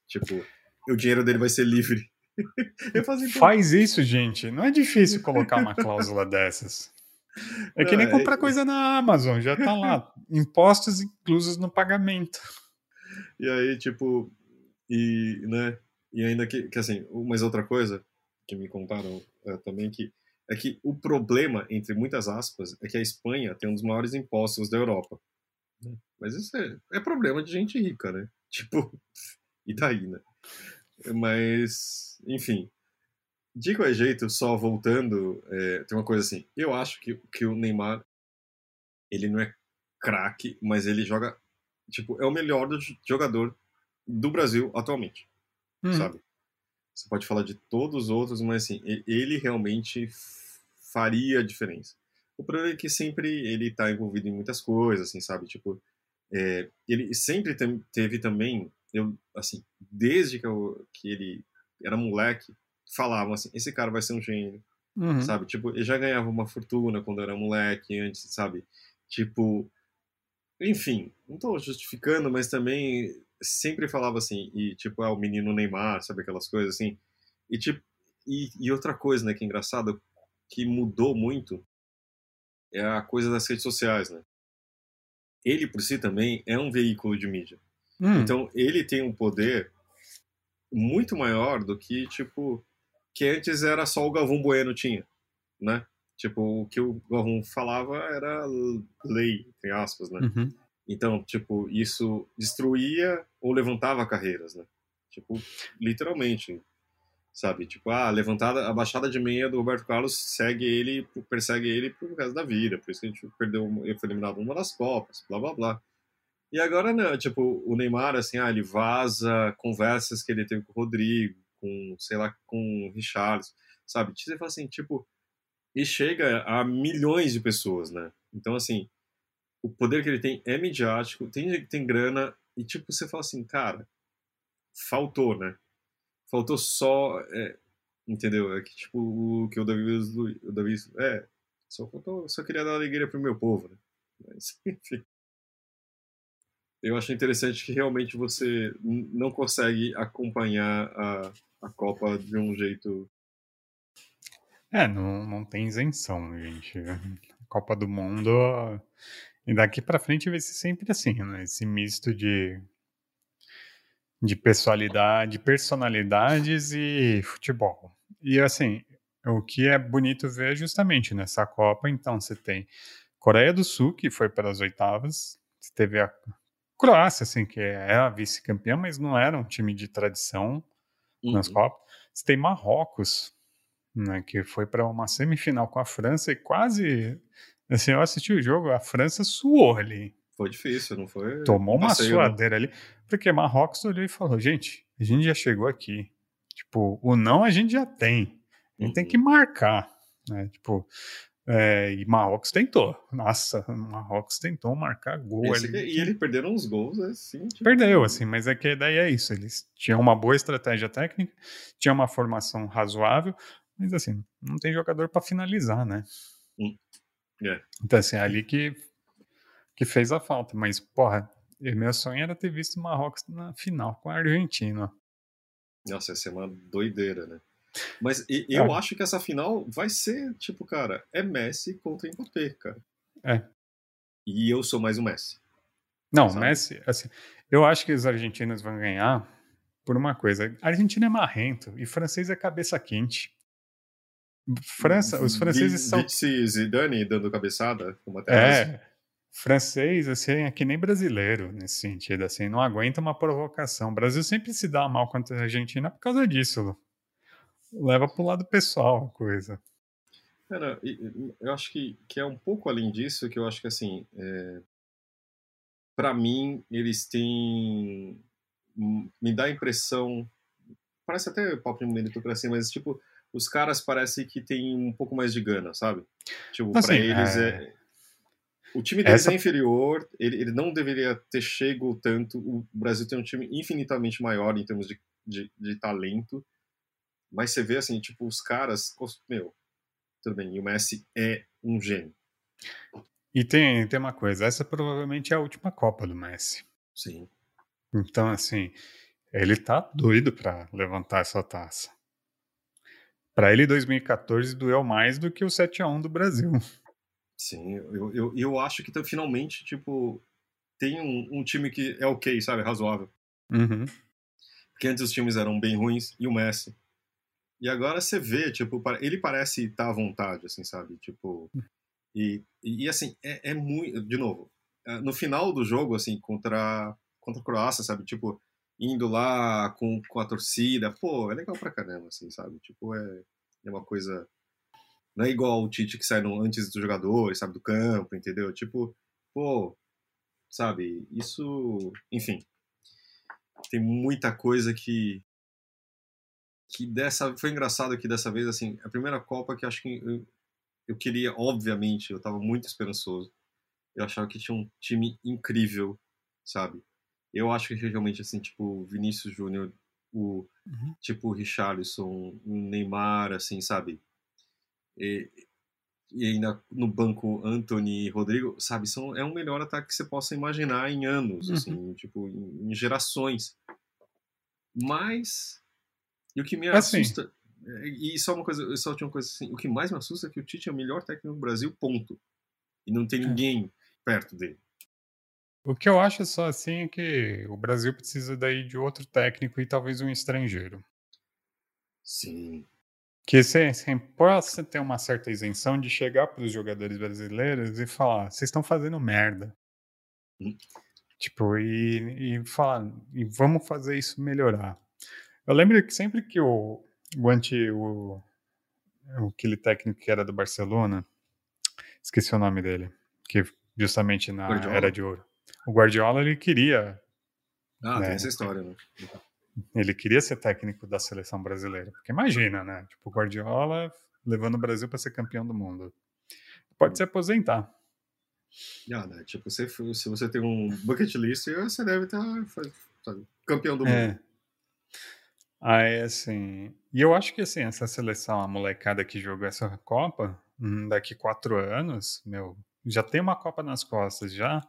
Tipo, o dinheiro dele vai ser livre. Faz isso, gente. Não é difícil colocar uma cláusula dessas. É que nem comprar coisa na Amazon, já tá lá. Impostos inclusos no pagamento. E aí, tipo, e, né, e ainda que, que assim, mais outra coisa que me contaram é, também que é que o problema, entre muitas aspas, é que a Espanha tem um dos maiores impostos da Europa. Né? Mas isso é, é problema de gente rica, né? Tipo, e daí, né? Mas, enfim. De qualquer jeito, só voltando, é, tem uma coisa assim. Eu acho que, que o Neymar, ele não é craque, mas ele joga, tipo, é o melhor do jogador do Brasil atualmente, uhum. sabe? Você pode falar de todos os outros, mas assim, ele realmente faria a diferença. O problema é que sempre ele está envolvido em muitas coisas, assim, sabe? Tipo, é, ele sempre teve também, eu, assim, desde que, eu, que ele era moleque, falavam assim, esse cara vai ser um gênio, uhum. sabe? Tipo, ele já ganhava uma fortuna quando era moleque, antes, sabe? Tipo, enfim, não estou justificando, mas também sempre falava assim, e tipo, é o menino Neymar, sabe aquelas coisas assim. E tipo, e, e, outra coisa, né, que é engraçado, que mudou muito é a coisa das redes sociais, né? Ele por si também é um veículo de mídia. Hum. Então, ele tem um poder muito maior do que, tipo, que antes era só o Galvão Bueno tinha, né? Tipo, o que o Galvão falava era lei, entre aspas, né? Uhum. Então, tipo, isso destruía ou levantava carreiras, né? Tipo, literalmente, sabe? Tipo, ah, levantada, a baixada de meia do Roberto Carlos segue ele, persegue ele pro resto da vida, por isso que a gente perdeu, ele foi eliminado numa das Copas, blá blá blá. E agora, não, tipo, o Neymar, assim, ah, ele vaza conversas que ele teve com o Rodrigo, com, sei lá, com Richarlison, sabe? Você fala assim, tipo, e chega a milhões de pessoas, né? Então, assim, o poder que ele tem é midiático, tem, tem grana, e tipo, você fala assim, cara, faltou, né? Faltou só. É, entendeu? É que tipo, o que o Davi. O Davi é, só faltou. Só queria dar alegria pro meu povo, né? Mas, enfim. Eu acho interessante que realmente você não consegue acompanhar a, a Copa de um jeito. É, não, não tem isenção, gente. A Copa do Mundo e daqui para frente vai ser sempre assim, né? Esse misto de, de personalidade, personalidades e futebol. E assim, o que é bonito ver é justamente nessa Copa, então você tem Coreia do Sul, que foi para as oitavas, você teve a Croácia, assim, que é a vice-campeã, mas não era um time de tradição uhum. nas Copas. Você tem Marrocos, né, que foi para uma semifinal com a França e quase Assim, eu assisti o jogo, a França suou ali. Foi difícil, não foi? Tomou uma passeio, suadeira ali. Porque Marrocos olhou e falou: gente, a gente já chegou aqui. Tipo, o não a gente já tem. A gente uhum. tem que marcar. Né? Tipo, é, e Marrocos tentou. Nossa, Marrocos tentou marcar gol ali. E eles perderam uns gols assim. Tipo... Perdeu, assim, mas é que daí é isso. Eles tinham uma boa estratégia técnica, tinham uma formação razoável, mas assim, não tem jogador para finalizar, né? Hum. É. Então, assim, é ali que, que fez a falta. Mas, porra, meu sonho era ter visto Marrocos na final com a Argentina. Nossa, ia ser uma doideira, né? Mas eu é. acho que essa final vai ser, tipo, cara, é Messi contra Mbappé, cara. É. E eu sou mais o Messi. Não, sabe? Messi, assim, eu acho que os argentinos vão ganhar por uma coisa. A Argentina é marrento e francês é cabeça quente. França, os franceses são. Disse Zidane dando cabeçada, uma É, francês, assim, é que nem brasileiro nesse sentido, assim, não aguenta uma provocação. O Brasil sempre se dá mal contra a Argentina por causa disso. Leva pro lado pessoal a coisa. Cara, eu acho que, que é um pouco além disso, que eu acho que, assim, é... para mim, eles têm. Me dá a impressão. Parece até papo de meritocracia, mas, tipo, os caras parecem que tem um pouco mais de gana, sabe? Tipo, assim, pra eles é... é... O time deles Essa... é inferior, ele, ele, não deveria ter chego tanto. O Brasil tem um time infinitamente maior em termos de, de, de talento, mas você vê assim, tipo, os caras. Meu, tudo bem, e o Messi é um gênio. E tem, tem uma coisa, essa provavelmente é a última Copa do Messi. Sim. Então, assim, ele tá doido para levantar essa taça. Para ele, 2014 doeu mais do que o 7 a 1 do Brasil. Sim, eu, eu, eu acho que finalmente, tipo, tem um, um time que é ok, sabe? Razoável. Uhum. Porque antes os times eram bem ruins e o Messi. E agora você vê, tipo, ele parece estar à vontade, assim, sabe? Tipo. E, e assim, é, é muito. De novo, é, no final do jogo, assim, contra, contra a Croácia, sabe? Tipo, indo lá com, com a torcida, pô, é legal pra caramba, assim, sabe? Tipo, é, é uma coisa. Não é igual o Tite que sai no, antes dos jogadores, sabe? Do campo, entendeu? Tipo, pô, sabe? Isso. Enfim. Tem muita coisa que. Que dessa. Foi engraçado que dessa vez, assim, a primeira Copa que acho que eu, eu queria, obviamente, eu tava muito esperançoso. Eu achava que tinha um time incrível, sabe? Eu acho que realmente, assim, tipo, Vinícius Júnior, o uhum. tipo o Richarlison, o Neymar, assim, sabe? E, e ainda no banco Anthony e Rodrigo, sabe? São, é o melhor ataque que você possa imaginar em anos, uhum. assim, tipo, em, em, gerações. Mas. E o que me assim. assusta. É, e só uma coisa, só tinha uma coisa assim, o que mais me assusta é que o Tite é o melhor técnico do Brasil, ponto. E não tem é. ninguém perto dele. O que eu acho só assim é que o Brasil precisa daí de outro técnico e talvez um estrangeiro. Sim. Que você, você possa ter uma certa isenção de chegar para os jogadores brasileiros e falar: vocês estão fazendo merda. Hum. Tipo, e, e falar, e vamos fazer isso melhorar. Eu lembro que sempre que o, o anti. O, aquele técnico que era do Barcelona, esqueci o nome dele, que justamente na Guardiola. Era de Ouro. O Guardiola, ele queria. Ah, né, tem essa história, né? Ele queria ser técnico da seleção brasileira. Porque imagina, né? Tipo, o Guardiola levando o Brasil para ser campeão do mundo. Pode se aposentar. Ah, né? Tipo, se, se você tem um bucket list, você deve estar campeão do é. Mundo. Aí, assim. E eu acho que, assim, essa seleção, a molecada que jogou essa Copa, hum, daqui quatro anos, meu, já tem uma Copa nas costas, já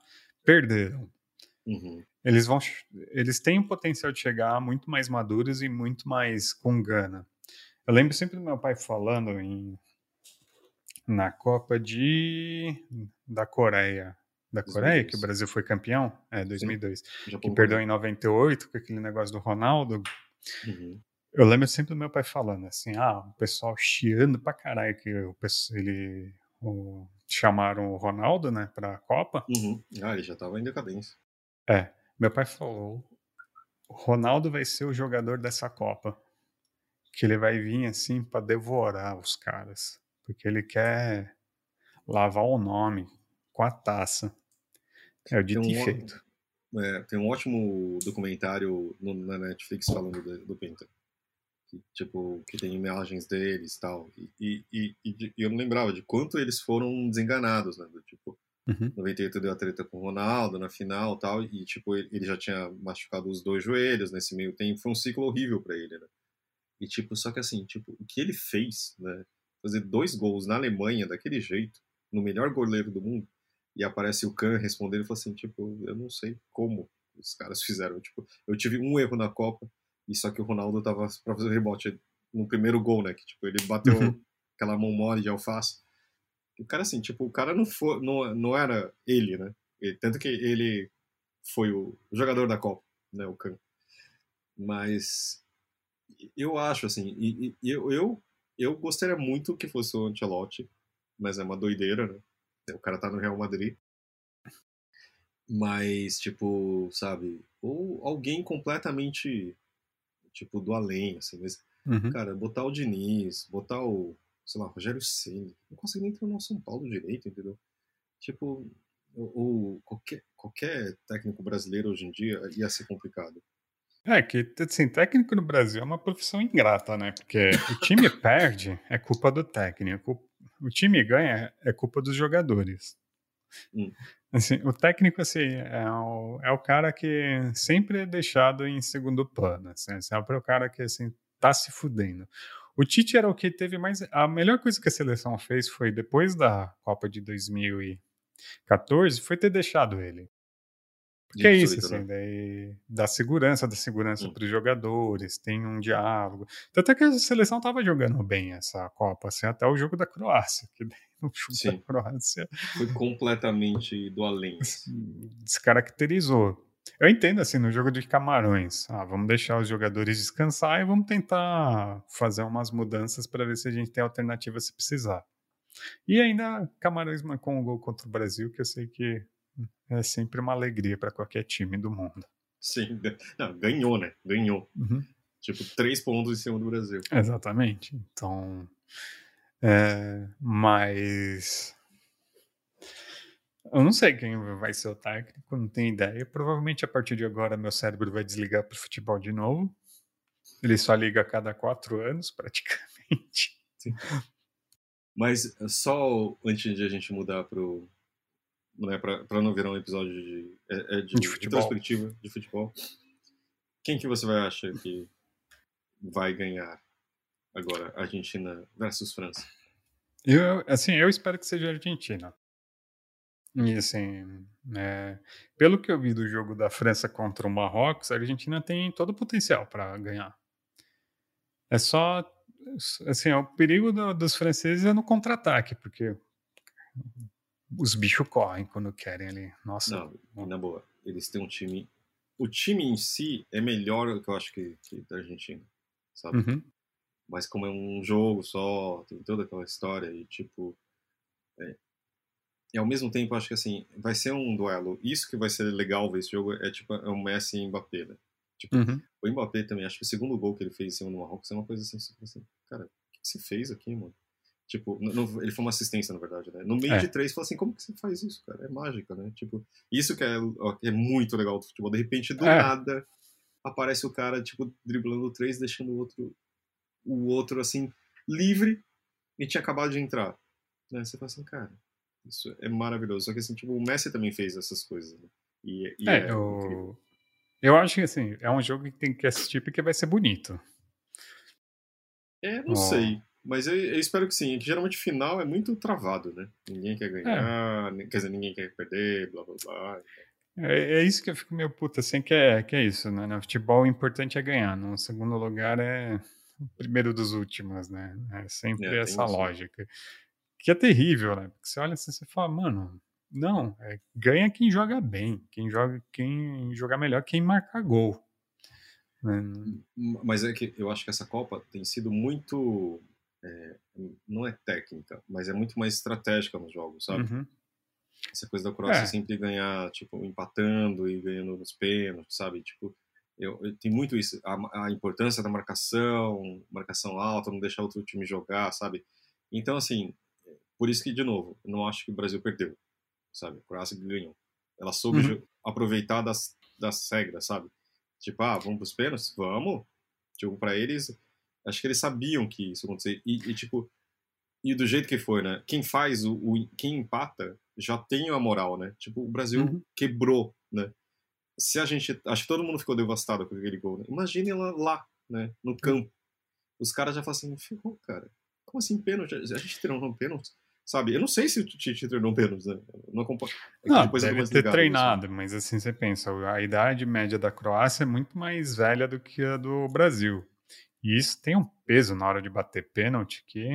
perderam. Uhum. Eles vão, eles têm o potencial de chegar muito mais maduros e muito mais com gana. Eu lembro sempre do meu pai falando em na Copa de da Coreia, da 2002. Coreia que o Brasil foi campeão, é 2002, Sim, que perdeu em 98 com aquele negócio do Ronaldo. Uhum. Eu lembro sempre do meu pai falando assim, ah, o pessoal chiando pra caralho que o, ele o, chamaram o Ronaldo, né, pra Copa. Uhum. Ah, ele já tava em decadência. É, meu pai falou, o Ronaldo vai ser o jogador dessa Copa, que ele vai vir assim para devorar os caras, porque ele quer lavar o nome com a taça. É o dito um, e feito. É, tem um ótimo documentário no, na Netflix falando do, do Penta que, tipo, que tem imagens deles tal. e tal. E, e, eu não lembrava de quanto eles foram desenganados, né? Tipo, uhum. 98 deu a treta com o Ronaldo na final tal, e tipo, ele já tinha machucado os dois joelhos nesse meio tempo, foi um ciclo horrível para ele, né? E tipo, só que assim, tipo, o que ele fez, né? Fazer dois gols na Alemanha daquele jeito, no melhor goleiro do mundo, e aparece o Kahn respondendo e fala assim, tipo, eu não sei como os caras fizeram. Tipo, eu tive um erro na Copa, e só que o Ronaldo tava pra fazer o rebote no primeiro gol, né? Que tipo, ele bateu uhum. aquela mão mole de alface. E o cara, assim, tipo, o cara não, foi, não, não era ele, né? Tanto que ele foi o jogador da Copa, né? O Can. Mas eu acho, assim, e, e, eu, eu, eu gostaria muito que fosse o Ancelotti, mas é uma doideira, né? O cara tá no Real Madrid. Mas, tipo, sabe? Ou alguém completamente tipo, do além, assim, mas, uhum. cara, botar o Diniz, botar o, sei lá, Rogério Ceni, não consegue nem treinar o São Paulo direito, entendeu? Tipo, ou, qualquer, qualquer técnico brasileiro hoje em dia ia ser complicado. É que, assim, técnico no Brasil é uma profissão ingrata, né? Porque o time perde é culpa do técnico, o time ganha é culpa dos jogadores. Hum. Assim, o técnico assim, é, o, é o cara que sempre é deixado em segundo plano. Assim, é o cara que assim, tá se fudendo. O Tite era o que teve mais. A melhor coisa que a seleção fez foi, depois da Copa de 2014, foi ter deixado ele. Porque é isso, assim, daí dá segurança, dá segurança hum. para os jogadores, tem um diálogo. Tanto é que a seleção estava jogando bem essa Copa, assim, até o jogo da Croácia, que no jogo Sim. da Croácia. Foi completamente do além. Descaracterizou. Eu entendo, assim, no jogo de Camarões. Ah, vamos deixar os jogadores descansar e vamos tentar fazer umas mudanças para ver se a gente tem alternativa se precisar. E ainda Camarões marcou um gol contra o Brasil, que eu sei que é sempre uma alegria para qualquer time do mundo. Sim, não, ganhou, né? Ganhou. Uhum. Tipo, três pontos em cima do Brasil. Exatamente. Então, é, mas eu não sei quem vai ser o técnico, não tenho ideia. Provavelmente a partir de agora meu cérebro vai desligar para o futebol de novo. Ele só liga a cada quatro anos, praticamente. Sim. Mas só antes de a gente mudar pro né, para não virar um episódio de, é, é de, de retrospectiva de futebol, quem que você vai achar que vai ganhar agora, Argentina versus França? Eu, assim, eu espero que seja a Argentina. E assim, é, pelo que eu vi do jogo da França contra o Marrocos, a Argentina tem todo o potencial para ganhar. É só, assim, o perigo do, dos franceses é no contra-ataque, porque os bichos correm quando querem ali. Nossa. Não, na boa. Eles têm um time. O time em si é melhor que eu acho que, que da Argentina, sabe? Uhum. Mas como é um jogo só, tem toda aquela história e tipo. É, e ao mesmo tempo, acho que assim, vai ser um duelo. Isso que vai ser legal ver esse jogo é tipo é o Messi e Mbappé, né? Tipo, uhum. o Mbappé também, acho que o segundo gol que ele fez em cima do Marrocos é uma coisa assim, assim cara, o que você fez aqui, mano? Tipo, no, ele foi uma assistência, na verdade, né? No meio é. de três, falou assim, como que você faz isso, cara? É mágica, né? Tipo, isso que é, é muito legal do futebol. De repente, do é. nada, aparece o cara, tipo, driblando três, deixando o outro, o outro, assim, livre e tinha acabado de entrar. Né? Você fala assim, cara, isso é maravilhoso. Só que, assim, tipo, o Messi também fez essas coisas, né? E, e é, é eu... eu acho que, assim, é um jogo que tem que assistir porque vai ser bonito. É, não oh. sei. Mas eu, eu, espero que sim. Que geralmente final é muito travado, né? Ninguém quer ganhar, é. quer dizer, ninguém quer perder, blá blá blá. É, é, isso que eu fico meio puta, assim, que é, que é isso, né? No futebol o importante é ganhar. No segundo lugar é o primeiro dos últimos, né? É sempre é, essa lógica. Que é terrível, né? Porque você olha assim e fala, mano, não, é, ganha quem joga bem, quem joga, quem jogar melhor, quem marca gol. Né? Mas é que eu acho que essa Copa tem sido muito é, não é técnica, mas é muito mais estratégica nos jogos, sabe? Uhum. Essa coisa da Croácia é. sempre ganhar, tipo, empatando e ganhando nos pênaltis, sabe? Tipo, eu, eu tem muito isso, a, a, importância da marcação, marcação alta, não deixar outro time jogar, sabe? Então, assim, por isso que, de novo, eu não acho que o Brasil perdeu, sabe? A Croácia ganhou. Ela soube uhum. aproveitar das, das regras, sabe? Tipo, ah, vamos pros pênaltis? Vamos. Tipo, pra eles, Acho que eles sabiam que isso acontecer. E, e, tipo, e do jeito que foi, né? Quem faz o, o, quem empata já tem a moral, né? Tipo, o Brasil uhum. quebrou, né? Se a gente, acho que todo mundo ficou devastado com aquele gol, né? Imagine ela lá, né, no campo. Os caras já falam assim, ficou, cara. Como assim pênalti? A gente treinou um pênalti? Sabe? Eu não sei se o Tite treinou pênalti, né? não acompanho. Não, deve ter treinado, assim. mas assim, você pensa, a idade média da Croácia é muito mais velha do que a do Brasil. E isso tem um peso na hora de bater pênalti que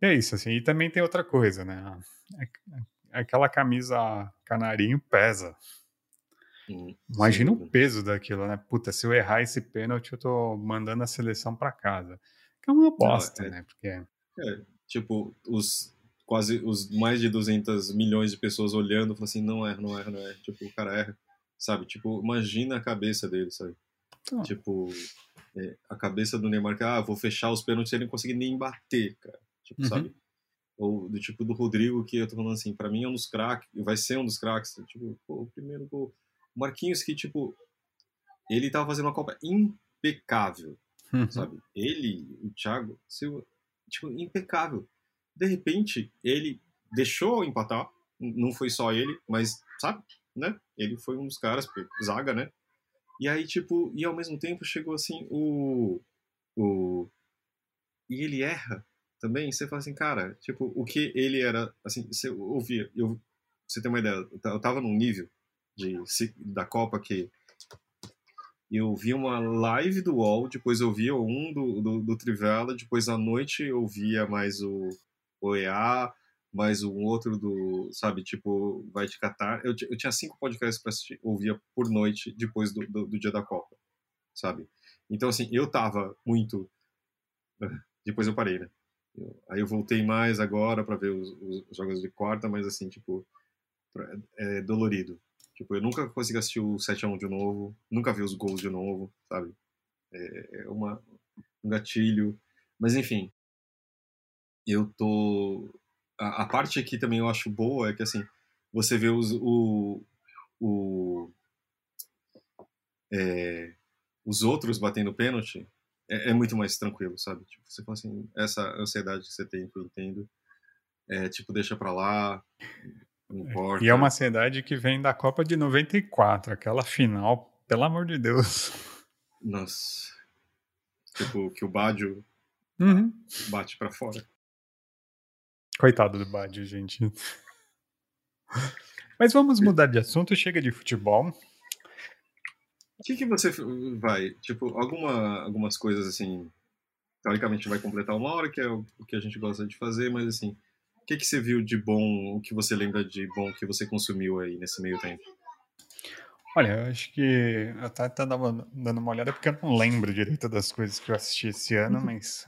é isso, assim. E também tem outra coisa, né? Aquela camisa canarinho pesa. Hum, Imagina o peso daquilo, né? Puta, se eu errar esse pênalti, eu tô mandando a seleção para casa. Que é uma bosta, é, né? Porque... É, tipo, os quase os mais de 200 milhões de pessoas olhando, falando assim, não erra, não erra, não erra. Tipo, o cara erra, sabe? Tipo, imagina a cabeça dele, sabe? Então. Tipo, é, a cabeça do Neymar que, ah, vou fechar os pênaltis e ele não conseguir nem bater, cara. Tipo, uhum. sabe? Ou do tipo do Rodrigo, que eu tô falando assim, pra mim é um dos craques, vai ser um dos craques. Tipo, pô, o primeiro gol. O Marquinhos que, tipo, ele tava fazendo uma Copa impecável, uhum. sabe? Ele, o Thiago Silva, tipo, impecável. De repente, ele deixou empatar, não foi só ele, mas, sabe, né? Ele foi um dos caras, zaga, né? E aí, tipo, e ao mesmo tempo chegou assim o. o e ele erra também. Você fala assim, cara, tipo, o que ele era. Assim, você ouvia. Eu, você tem uma ideia, eu tava num nível de, da Copa que eu vi uma live do UOL, depois eu via um do, do, do Trivela, depois à noite eu via mais o, o EA, mais um outro do, sabe, tipo, vai de Catar. Eu, eu tinha cinco podcasts para assistir, ouvia por noite depois do, do, do, dia da Copa, sabe? Então, assim, eu tava muito. Depois eu parei, né? Eu, aí eu voltei mais agora para ver os, os, jogos de quarta, mas assim, tipo, é dolorido. Tipo, eu nunca consegui assistir o 7x1 de novo, nunca vi os gols de novo, sabe? É, é uma, um gatilho. Mas enfim, eu tô. A, a, parte aqui também eu acho boa é que assim, você vê os, o. o é, os outros batendo pênalti, é, é, muito mais tranquilo, sabe? Tipo, você fala assim, essa ansiedade que você tem, que eu entendo, é, tipo, deixa pra lá, não importa. E é uma ansiedade que vem da Copa de 94, aquela final, pelo amor de Deus. Nossa. Tipo, que o Bádio uhum. bate para fora. Coitado do Bádio, gente. Mas vamos mudar de assunto, chega de futebol. O que, que você vai? Tipo, alguma, algumas coisas assim. Teoricamente vai completar uma hora, que é o que a gente gosta de fazer, mas assim, o que, que você viu de bom, o que você lembra de bom que você consumiu aí nesse meio tempo? Olha, eu acho que eu até tava dando uma olhada porque eu não lembro direito das coisas que eu assisti esse ano, uhum. mas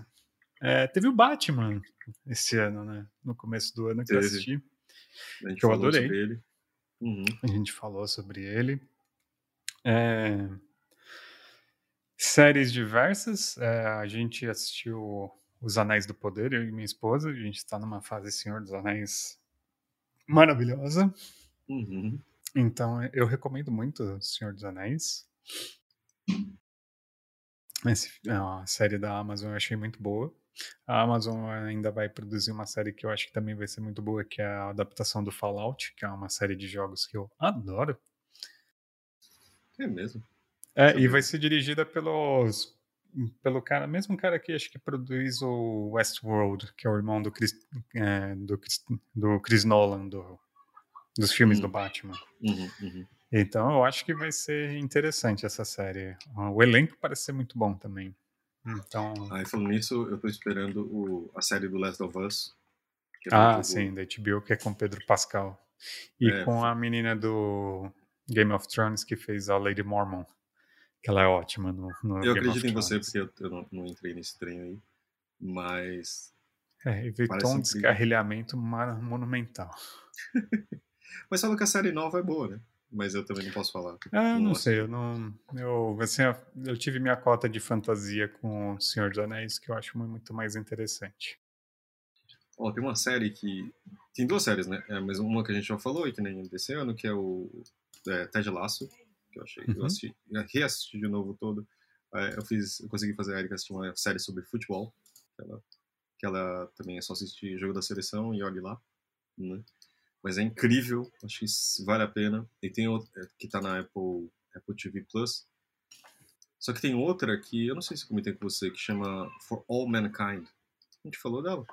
é, teve o Batman esse ano, né? No começo do ano que teve. eu assisti. A gente que eu adorei. Sobre ele. Uhum. A gente falou sobre ele. É... Séries diversas. É, a gente assistiu Os Anéis do Poder, eu e minha esposa. A gente está numa fase Senhor dos Anéis maravilhosa. Uhum. Então, eu recomendo muito Senhor dos Anéis. Essa, a série da Amazon eu achei muito boa. A Amazon ainda vai produzir uma série que eu acho que também vai ser muito boa, que é a adaptação do Fallout, que é uma série de jogos que eu adoro. É mesmo? É, e vai ser dirigida pelos pelo cara, mesmo cara que acho que produz o Westworld, que é o irmão do Chris, é, do, do Chris Nolan, do, dos filmes uhum. do Batman. Uhum, uhum. Então eu acho que vai ser interessante essa série. O elenco parece ser muito bom também. Então. Aí falando nisso, eu tô esperando o, a série do Last of Us. É ah, sim, da HBO, que é com Pedro Pascal. E é, com a menina do Game of Thrones que fez a Lady Mormon. Que ela é ótima no, no Eu Game acredito em você, porque eu, eu não, não, entrei nesse trem aí. Mas. É, evitou um descarrilhamento monumental. mas fala que a série nova é boa, né? Mas eu também não posso falar. Ah, não, não sei, eu não. Eu, assim, eu tive minha cota de fantasia com o Senhor dos Anéis, que eu acho muito mais interessante. Ó, oh, tem uma série que. Tem duas séries, né? É, mas uma que a gente já falou e que nem desse ano, que é o é, Ted Lasso, que eu achei. Uhum. Eu assisti, reassisti de novo todo. É, eu fiz. Eu consegui fazer a Erika assistir uma série sobre futebol. Que ela, que ela também é só assistir jogo da seleção e olhe lá. Né? Mas é incrível, acho que vale a pena. E tem outra é, que tá na Apple, Apple TV Plus. Só que tem outra que eu não sei se comentei com você, que chama For All Mankind. A gente falou dela?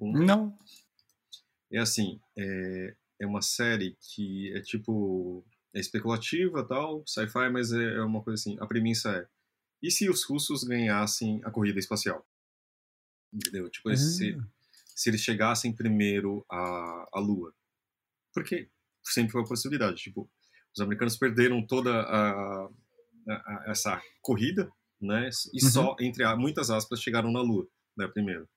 Não. É assim, é, é uma série que é tipo. É especulativa tal, sci-fi, mas é, é uma coisa assim. A premissa é: e se os russos ganhassem a corrida espacial? Entendeu? Tipo, se, ah. se eles chegassem primeiro à, à Lua. Porque sempre foi uma possibilidade. Tipo, os americanos perderam toda a, a, a essa corrida, né? E uhum. só, entre muitas aspas, chegaram na Lua, né? Primeiro.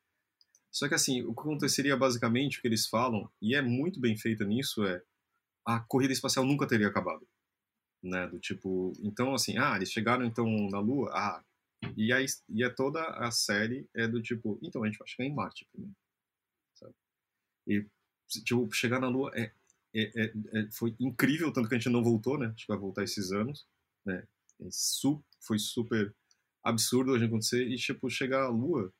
Só que assim, o que aconteceria basicamente, o que eles falam, e é muito bem feito nisso, é a corrida espacial nunca teria acabado. Né? Do tipo, então assim, ah, eles chegaram então na Lua, ah, e aí e é toda a série é do tipo, então a gente vai chegar em Marte primeiro. Sabe? E tipo, chegar na Lua é, é, é, é, foi incrível, tanto que a gente não voltou, né? A gente vai voltar esses anos, né? É foi super absurdo a gente acontecer e tipo chegar à Lua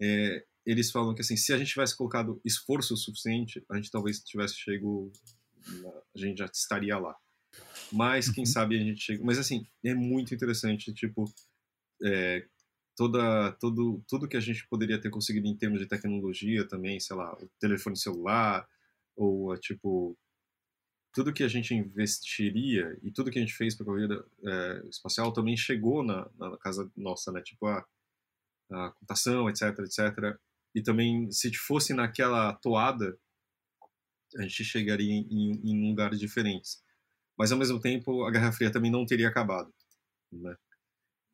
é, eles falam que assim, se a gente tivesse colocado esforço suficiente, a gente talvez tivesse chego, a gente já estaria lá. Mas quem uhum. sabe a gente chega. Mas assim, é muito interessante, tipo, é, toda, todo, tudo que a gente poderia ter conseguido em termos de tecnologia também, sei lá, o telefone celular, ou tipo, tudo que a gente investiria e tudo que a gente fez para a corrida é, espacial também chegou na, na, casa nossa, né? Tipo a, a computação, etc, etc. E também, se fosse naquela toada, a gente chegaria em, em lugares diferentes. Mas, ao mesmo tempo, a Guerra Fria também não teria acabado, né?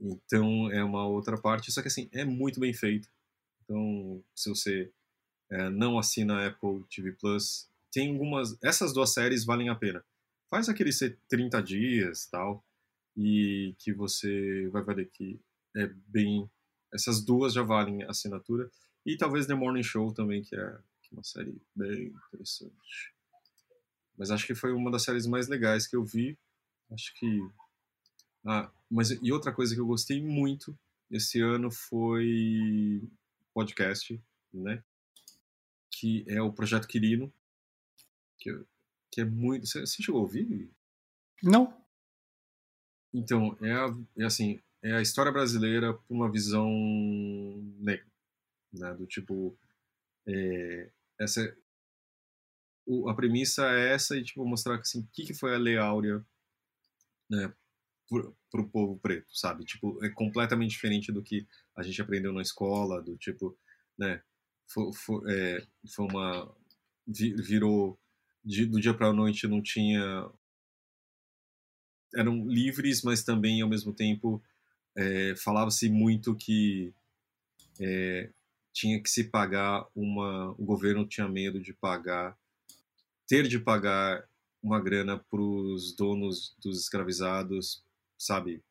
Então, é uma outra parte. Só que, assim, é muito bem feito. Então, se você é, não assina Apple TV Plus, tem algumas. Essas duas séries valem a pena. Faz aquele ser 30 dias tal, e que você vai ver que é bem. Essas duas já valem a assinatura. E talvez The Morning Show também, é, que é uma série bem interessante. Mas acho que foi uma das séries mais legais que eu vi. Acho que. Ah, mas e outra coisa que eu gostei muito esse ano foi podcast, né? Que é o Projeto Quirino, que, que é muito. Você, você chegou a ouvir? Não. Então, é, a, é assim, é a história brasileira por uma visão negra, né? Do tipo, é, essa, o, a premissa é essa e tipo mostrar assim, o que, que foi a Lei Áurea, né? Para o povo preto, sabe? Tipo, é completamente diferente do que a gente aprendeu na escola, do tipo, né? Foi, foi, é, foi uma virou de, do dia para a noite não tinha eram livres, mas também ao mesmo tempo é, falava-se muito que é, tinha que se pagar uma o governo tinha medo de pagar ter de pagar uma grana para os donos dos escravizados sabe?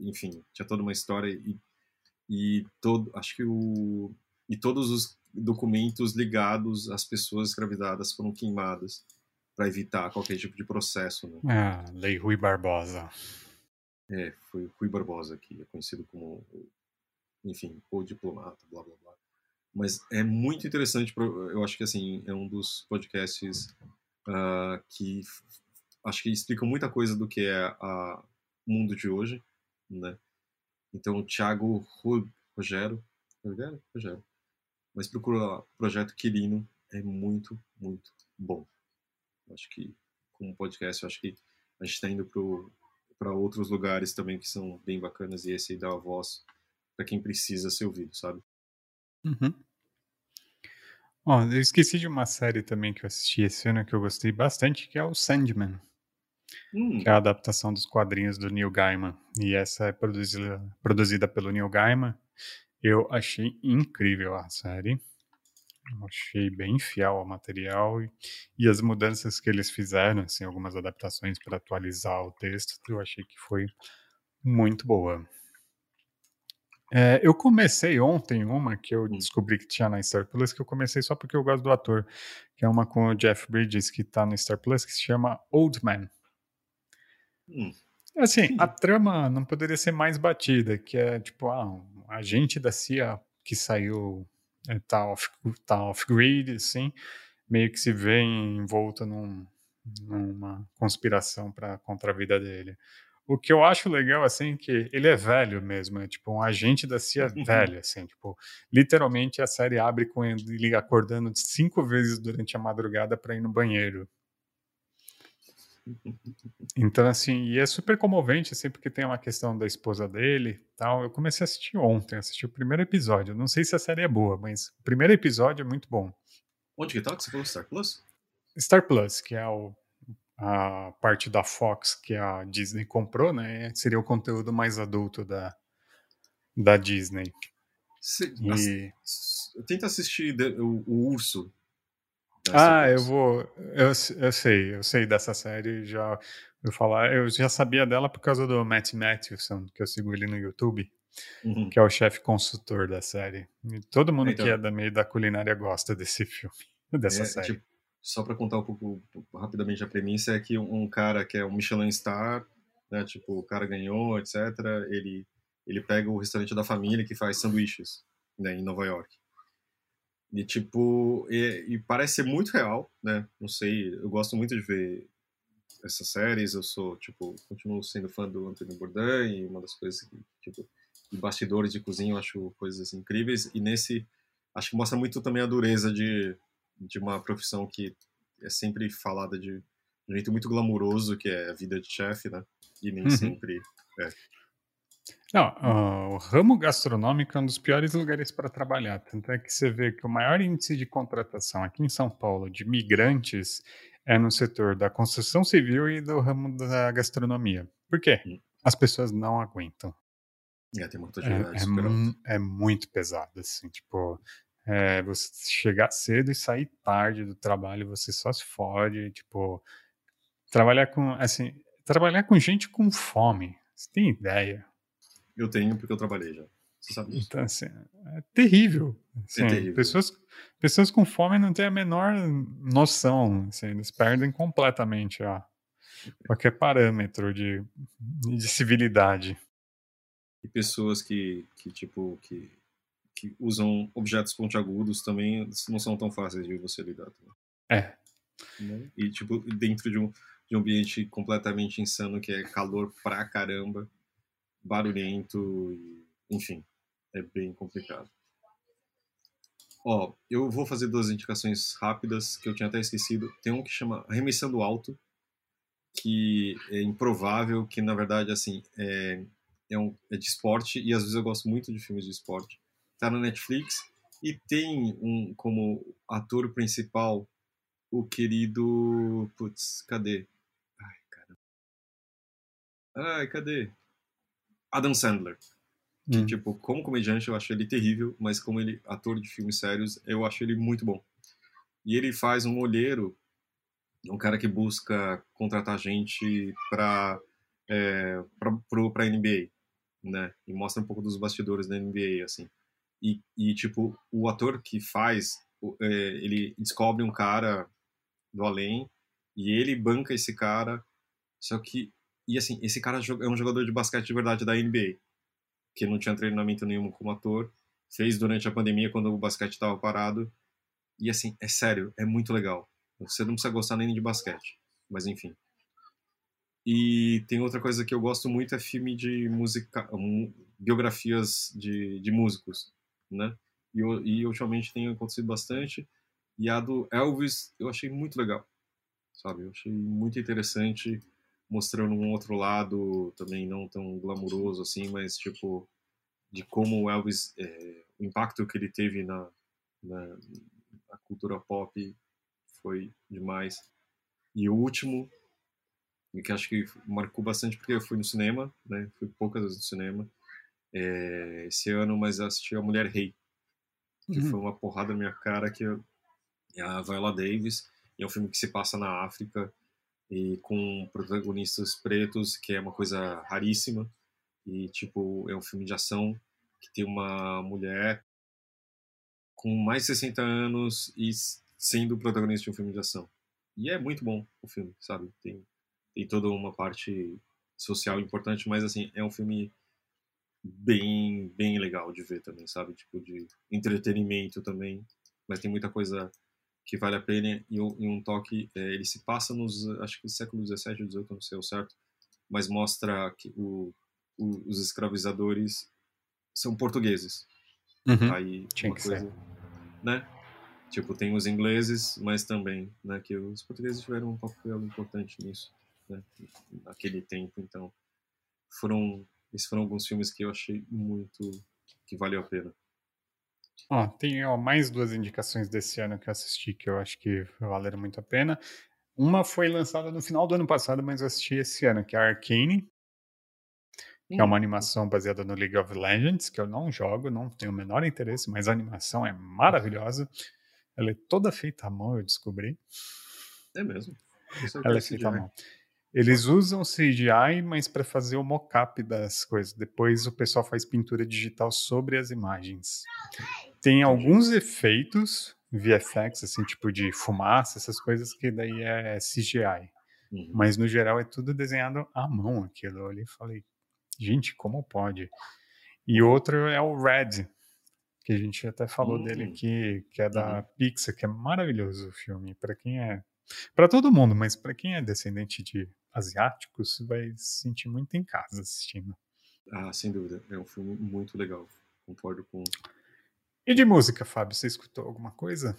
Enfim tinha toda uma história e, e todo acho que o e todos os documentos ligados às pessoas escravizadas foram queimadas para evitar qualquer tipo de processo. Né? Ah, Lei Rui Barbosa. É, foi Rui Barbosa, que é conhecido como, enfim, o diplomata, blá blá blá. Mas é muito interessante, eu acho que assim, é um dos podcasts uh, que acho que explicam muita coisa do que é o mundo de hoje, né? Então, o Thiago Rogero, Rogero? Rogero mas procura lá, Projeto Quirino, é muito, muito bom. Acho que, como podcast, acho que a gente está indo para outros lugares também que são bem bacanas e esse aí dá a voz para quem precisa ser ouvido, sabe? Uhum. Ó, eu esqueci de uma série também que eu assisti esse ano que eu gostei bastante, que é o Sandman. Hum. Que é a adaptação dos quadrinhos do Neil Gaiman. E essa é produzida, produzida pelo Neil Gaiman eu achei incrível a série. Eu achei bem fiel ao material e, e, as mudanças que eles fizeram, assim, algumas adaptações para atualizar o texto, eu achei que foi muito boa. É, eu comecei ontem uma que eu hum. descobri que tinha na Star Plus, que eu comecei só porque eu gosto do ator, que é uma com o Jeff Bridges que está no Star Plus, que se chama Old Man. Hum. Assim, a trama não poderia ser mais batida, que é tipo, ah, um agente da CIA que saiu, é, tá off-grid, tá off assim, meio que se vê envolto num, numa conspiração para contra a vida dele. O que eu acho legal, assim, é que ele é velho mesmo, é tipo um agente da CIA uhum. velho, assim, tipo, literalmente a série abre com ele acordando cinco vezes durante a madrugada para ir no banheiro. Então, assim, e é super comovente, assim, porque tem uma questão da esposa dele tal. Eu comecei a assistir ontem, assisti o primeiro episódio. Não sei se a série é boa, mas o primeiro episódio é muito bom. Onde que tá? Você falou Star Plus? Star Plus, que é o, a parte da Fox que a Disney comprou, né? Seria o conteúdo mais adulto da, da Disney. Se, e... Tenta assistir o, o Urso, ah, eu vou. Eu, eu sei, eu sei dessa série. Já eu falar, eu já sabia dela por causa do Matt Matthewson, que eu sigo ele no YouTube, uhum. que é o chefe consultor da série. E todo mundo então, que é da meio da culinária gosta desse filme, dessa é, série. Tipo, só para contar um pouco rapidamente a premissa é que um, um cara que é um Michelin Star, né, tipo o cara ganhou, etc. Ele ele pega o restaurante da família que faz sanduíches, né, em Nova York. E, tipo, e, e, parece ser muito real, né? Não sei, eu gosto muito de ver essas séries, eu sou, tipo, continuo sendo fã do Anthony Bourdain e uma das coisas que, tipo, de bastidores de cozinha eu acho coisas incríveis e nesse, acho que mostra muito também a dureza de, de uma profissão que é sempre falada de um jeito muito glamouroso que é a vida de chefe, né? E nem Uhum. sempre é. Não, ah, o ramo gastronômico é um dos piores lugares para trabalhar. Tanto é que você vê que o maior índice de contratação aqui em São Paulo de migrantes é no setor da construção civil e do ramo da gastronomia. Por quê? Hum. As pessoas não aguentam. É, tem uma É, é, é muito pesado, assim, tipo, é, você chegar cedo e sair tarde do trabalho, você só se fode, tipo, trabalhar com, assim, trabalhar com gente com fome, você tem ideia? Eu tenho porque eu trabalhei já. Você sabe disso. Então, assim, é terrível. Assim, terrível. Pessoas, pessoas com fome não têm a menor noção, assim, eles perdem completamente ó, qualquer parâmetro de, de civilidade. E pessoas que, que tipo, que, que usam objetos pontiagudos também não são tão fáceis de você lidar. também, É, né? E, tipo, dentro de um, de um ambiente completamente insano que é calor pra caramba, barulhento, e, enfim, é bem complicado. Ó, eu vou fazer duas indicações rápidas que eu tinha até esquecido. Tem um que chama Arremessando Alto, que é improvável, que na verdade, assim, é, é, um, é de esporte, e às vezes eu gosto muito de filmes de esporte. Tá na Netflix, e tem um como ator principal o querido. Putz, cadê? Ai, caramba. Ai, cadê? Adam Sandler. Que, hum, tipo, como comediante eu acho ele terrível, mas como ele ator de filmes sérios, eu acho ele muito bom. E ele faz um olheiro, um cara que busca contratar gente pra, é, pra NBA, né? E mostra um pouco dos bastidores da NBA, assim. E, e tipo, o ator que faz, é, ele descobre um cara do além e ele banca esse cara, só que, e assim, esse cara é um jogador de basquete de verdade da NBA que não tinha treinamento nenhum como ator, fez durante a pandemia quando o basquete estava parado. E assim, é sério, é muito legal. Você não precisa gostar nem de basquete, mas enfim. E tem outra coisa que eu gosto muito é filme de música, biografias de, de músicos, né? E, e ultimamente tem acontecido bastante. E a do Elvis eu achei muito legal, sabe? Eu achei muito interessante mostrando um outro lado também não tão glamuroso assim, mas tipo de como o Elvis, é, o impacto que ele teve na, na, na cultura pop foi demais. E o último, que acho que marcou bastante porque eu fui no cinema, né? Fui poucas vezes no cinema é, esse ano, mas assisti a Mulher Rei, que Uhum. foi uma porrada na minha cara que eu- é a Viola Davis, e é um filme que se passa na África e com protagonistas pretos, que é uma coisa raríssima. E tipo, é um filme de ação que tem uma mulher com mais de 60 anos e sendo protagonista de um filme de ação. E é muito bom o filme, sabe? Tem tem toda uma parte social importante, mas assim, é um filme bem bem legal de ver também, sabe? Tipo de entretenimento também, mas tem muita coisa que vale a pena e um, e um toque, é, ele se passa nos, acho que século 17 ou 18, não sei o certo, mas mostra que o, o- os escravizadores são portugueses. Uhum. Aí Tinha uma que coisa, né? Tipo, tem os ingleses, mas também, né, que os portugueses tiveram um papel importante nisso, né, naquele tempo, então foram, esses foram alguns filmes que eu achei muito que valeu a pena. Ó, tem ó, mais duas indicações desse ano que eu assisti que eu acho que valeram muito a pena. Uma foi lançada no final do ano passado, mas eu assisti esse ano, que é a Arcane, que é uma animação baseada no League of Legends, que eu não jogo, não tenho o menor interesse, mas a animação é maravilhosa. Ela é toda feita à mão, eu descobri. É mesmo. Ela é feita à mão. Eles usam CGI, mas para fazer o mockup das coisas. Depois o pessoal faz pintura digital sobre as imagens. Tem alguns efeitos VFX, assim, tipo de fumaça, essas coisas que daí é CGI. Uhum. Mas no geral é tudo desenhado à mão aquilo. Eu olhei e falei, gente, como pode? E outro é o Red, que a gente até falou Hum. dele aqui, que é da Uhum. Pixar, que é maravilhoso o filme. Para quem é. Para todo mundo, mas para quem é descendente de asiáticos, vai se sentir muito em casa assistindo. Ah, sem dúvida. É um filme muito legal. Concordo com. E de música, Fábio, você escutou alguma coisa?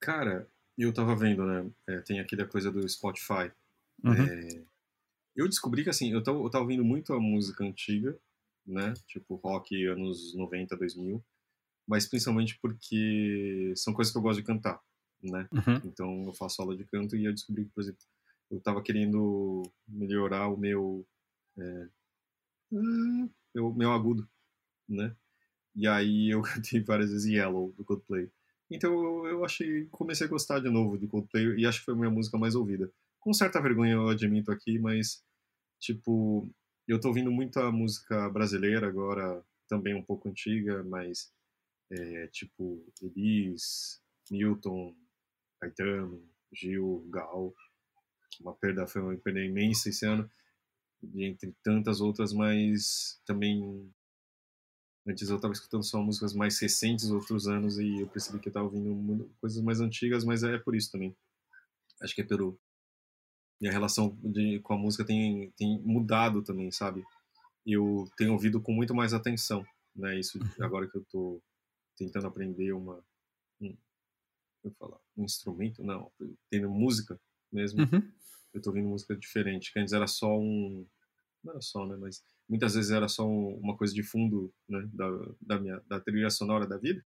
Cara, eu tava vendo, né? É, tem aqui da coisa do Spotify. Uhum. É, eu descobri que, assim, eu tava, eu tava ouvindo muito a música antiga, né? Tipo, rock anos 90, 2000. Mas principalmente porque são coisas que eu gosto de cantar, né? Uhum. Então eu faço aula de canto e eu descobri que, por exemplo, eu tava querendo melhorar o meu... É, meu, meu agudo, né? E aí eu cantei várias vezes Yellow, do Coldplay. Então eu achei, comecei a gostar de novo de Coldplay e acho que foi a minha música mais ouvida. Com certa vergonha eu admito aqui, mas tipo, eu tô ouvindo muita música brasileira agora, também um pouco antiga, mas é, tipo Elis, Milton, Caetano, Gil, Gal. Uma perda, foi uma perda imensa esse ano, entre tantas outras, mas também Antes eu estava escutando só músicas mais recentes, outros anos, e eu percebi que eu estava ouvindo coisas mais antigas, mas é por isso também. Acho que é pelo. Minha relação de, com a música tem, tem mudado também, sabe? Eu tenho ouvido com muito mais atenção, né? Isso uhum. agora que eu estou tentando aprender uma. Um, eu falar, um instrumento, não, tendo música mesmo. Uhum. Eu estou ouvindo música diferente, que antes era só um. Não era só, né? Mas muitas vezes era só uma coisa de fundo né, da, da minha da trilha sonora da vida.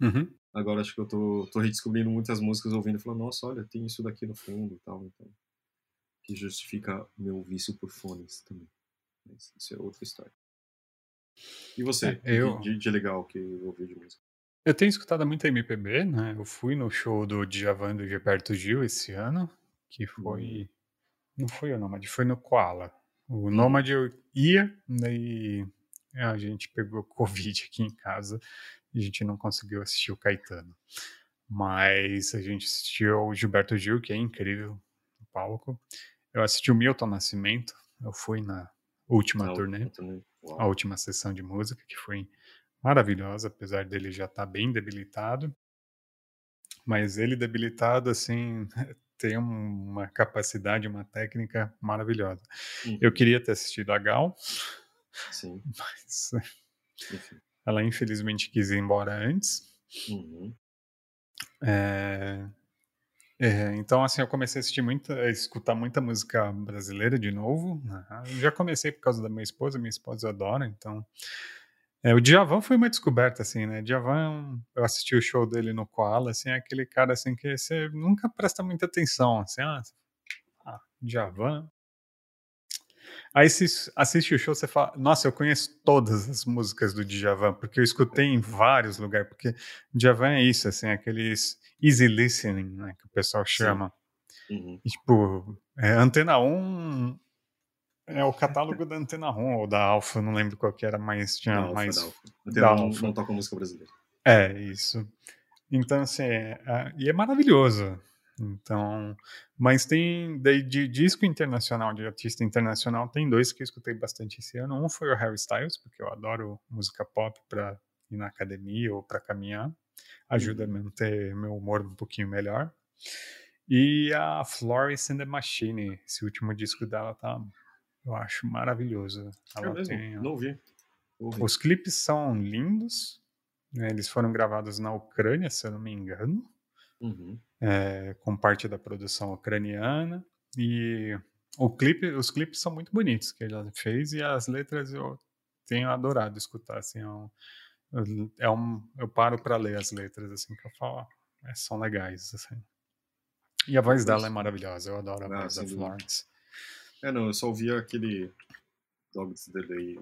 Uhum. Agora acho que eu tô, tô redescobrindo muitas músicas ouvindo e falando, nossa, olha, tem isso daqui no fundo e tal, então que justifica meu vício por fones também. Mas isso é outra história. E você, é, eu... de, de legal que ouviu de música? Eu tenho escutado muito MPB, né? Eu fui no show do Djavan do Gilberto Gil esse ano, que foi... Hum. Não foi o Nômade, foi no Koala. O Nômade eu ia, daí a gente pegou Covid aqui em casa e a gente não conseguiu assistir o Caetano. Mas a gente assistiu o Gilberto Gil, que é incrível no palco. Eu assisti o Milton Nascimento, eu fui na última a turnê, a última sessão de música, que foi maravilhosa, apesar dele já estar tá bem debilitado. Mas ele debilitado, assim, tem uma capacidade, uma técnica maravilhosa. Uhum. Eu queria ter assistido a Gal, Sim. mas Enfim. ela infelizmente quis ir embora antes. Uhum. É, é, então, assim, eu comecei a assistir muita, a escutar muita música brasileira de novo. Né? já comecei por causa da minha esposa, minha esposa adora, então é, o Djavan foi uma descoberta, assim, né? Djavan, eu assisti o show dele no Koala, assim, é aquele cara, assim, que você nunca presta muita atenção, assim, ah, ah Djavan. Aí você assiste o show, você fala, nossa, eu conheço todas as músicas do Djavan, porque eu escutei em vários lugares, porque Djavan é isso, assim, aqueles easy listening, né, que o pessoal chama. Uhum. E, tipo, é, Antena 1 é o catálogo da Antena ROM ou da Alfa, não lembro qual que era, mas tinha não, mais. Antena da Alfa. não toca música brasileira. É, isso. Então, assim, é, é, e é maravilhoso. Então, mas tem daí de disco internacional, de artista internacional, tem dois que eu escutei bastante esse ano. Um foi o Harry Styles, porque eu adoro música pop para ir na academia ou para caminhar. Ajuda uhum. a manter meu humor um pouquinho melhor. E a Florence and the Machine, esse último disco dela tá eu acho maravilhoso. Ela é mesmo? Tem, Não vi. Os clipes são lindos. Né? Eles foram gravados na Ucrânia, se eu não me engano. Uhum. É, com parte da produção ucraniana. E o clipe, os clipes são muito bonitos que ela fez e as letras eu tenho adorado escutar. Assim, é um, é um, eu paro para ler as letras assim que eu falo, é, são legais. Assim. E a voz dela é maravilhosa, eu adoro a ah, voz da Florence. É, não, eu só ouvia aquele Dogs Delay.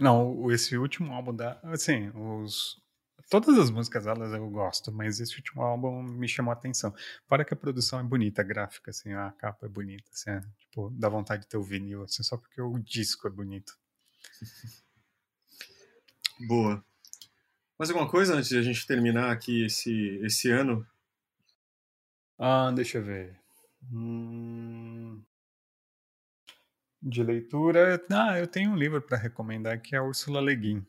Não, esse último álbum da. Assim, os. Todas as músicas delas eu gosto, mas esse último álbum me chamou a atenção. Para que a produção é bonita, a gráfica, assim, a capa é bonita, assim, é, tipo, dá vontade de ter o vinil, assim, só porque o disco é bonito. Boa. Mais alguma coisa antes de a gente terminar aqui esse, esse ano? Ah, deixa eu ver. Hum de leitura. Ah, eu tenho um livro para recomendar que é a Ursula Le Guin,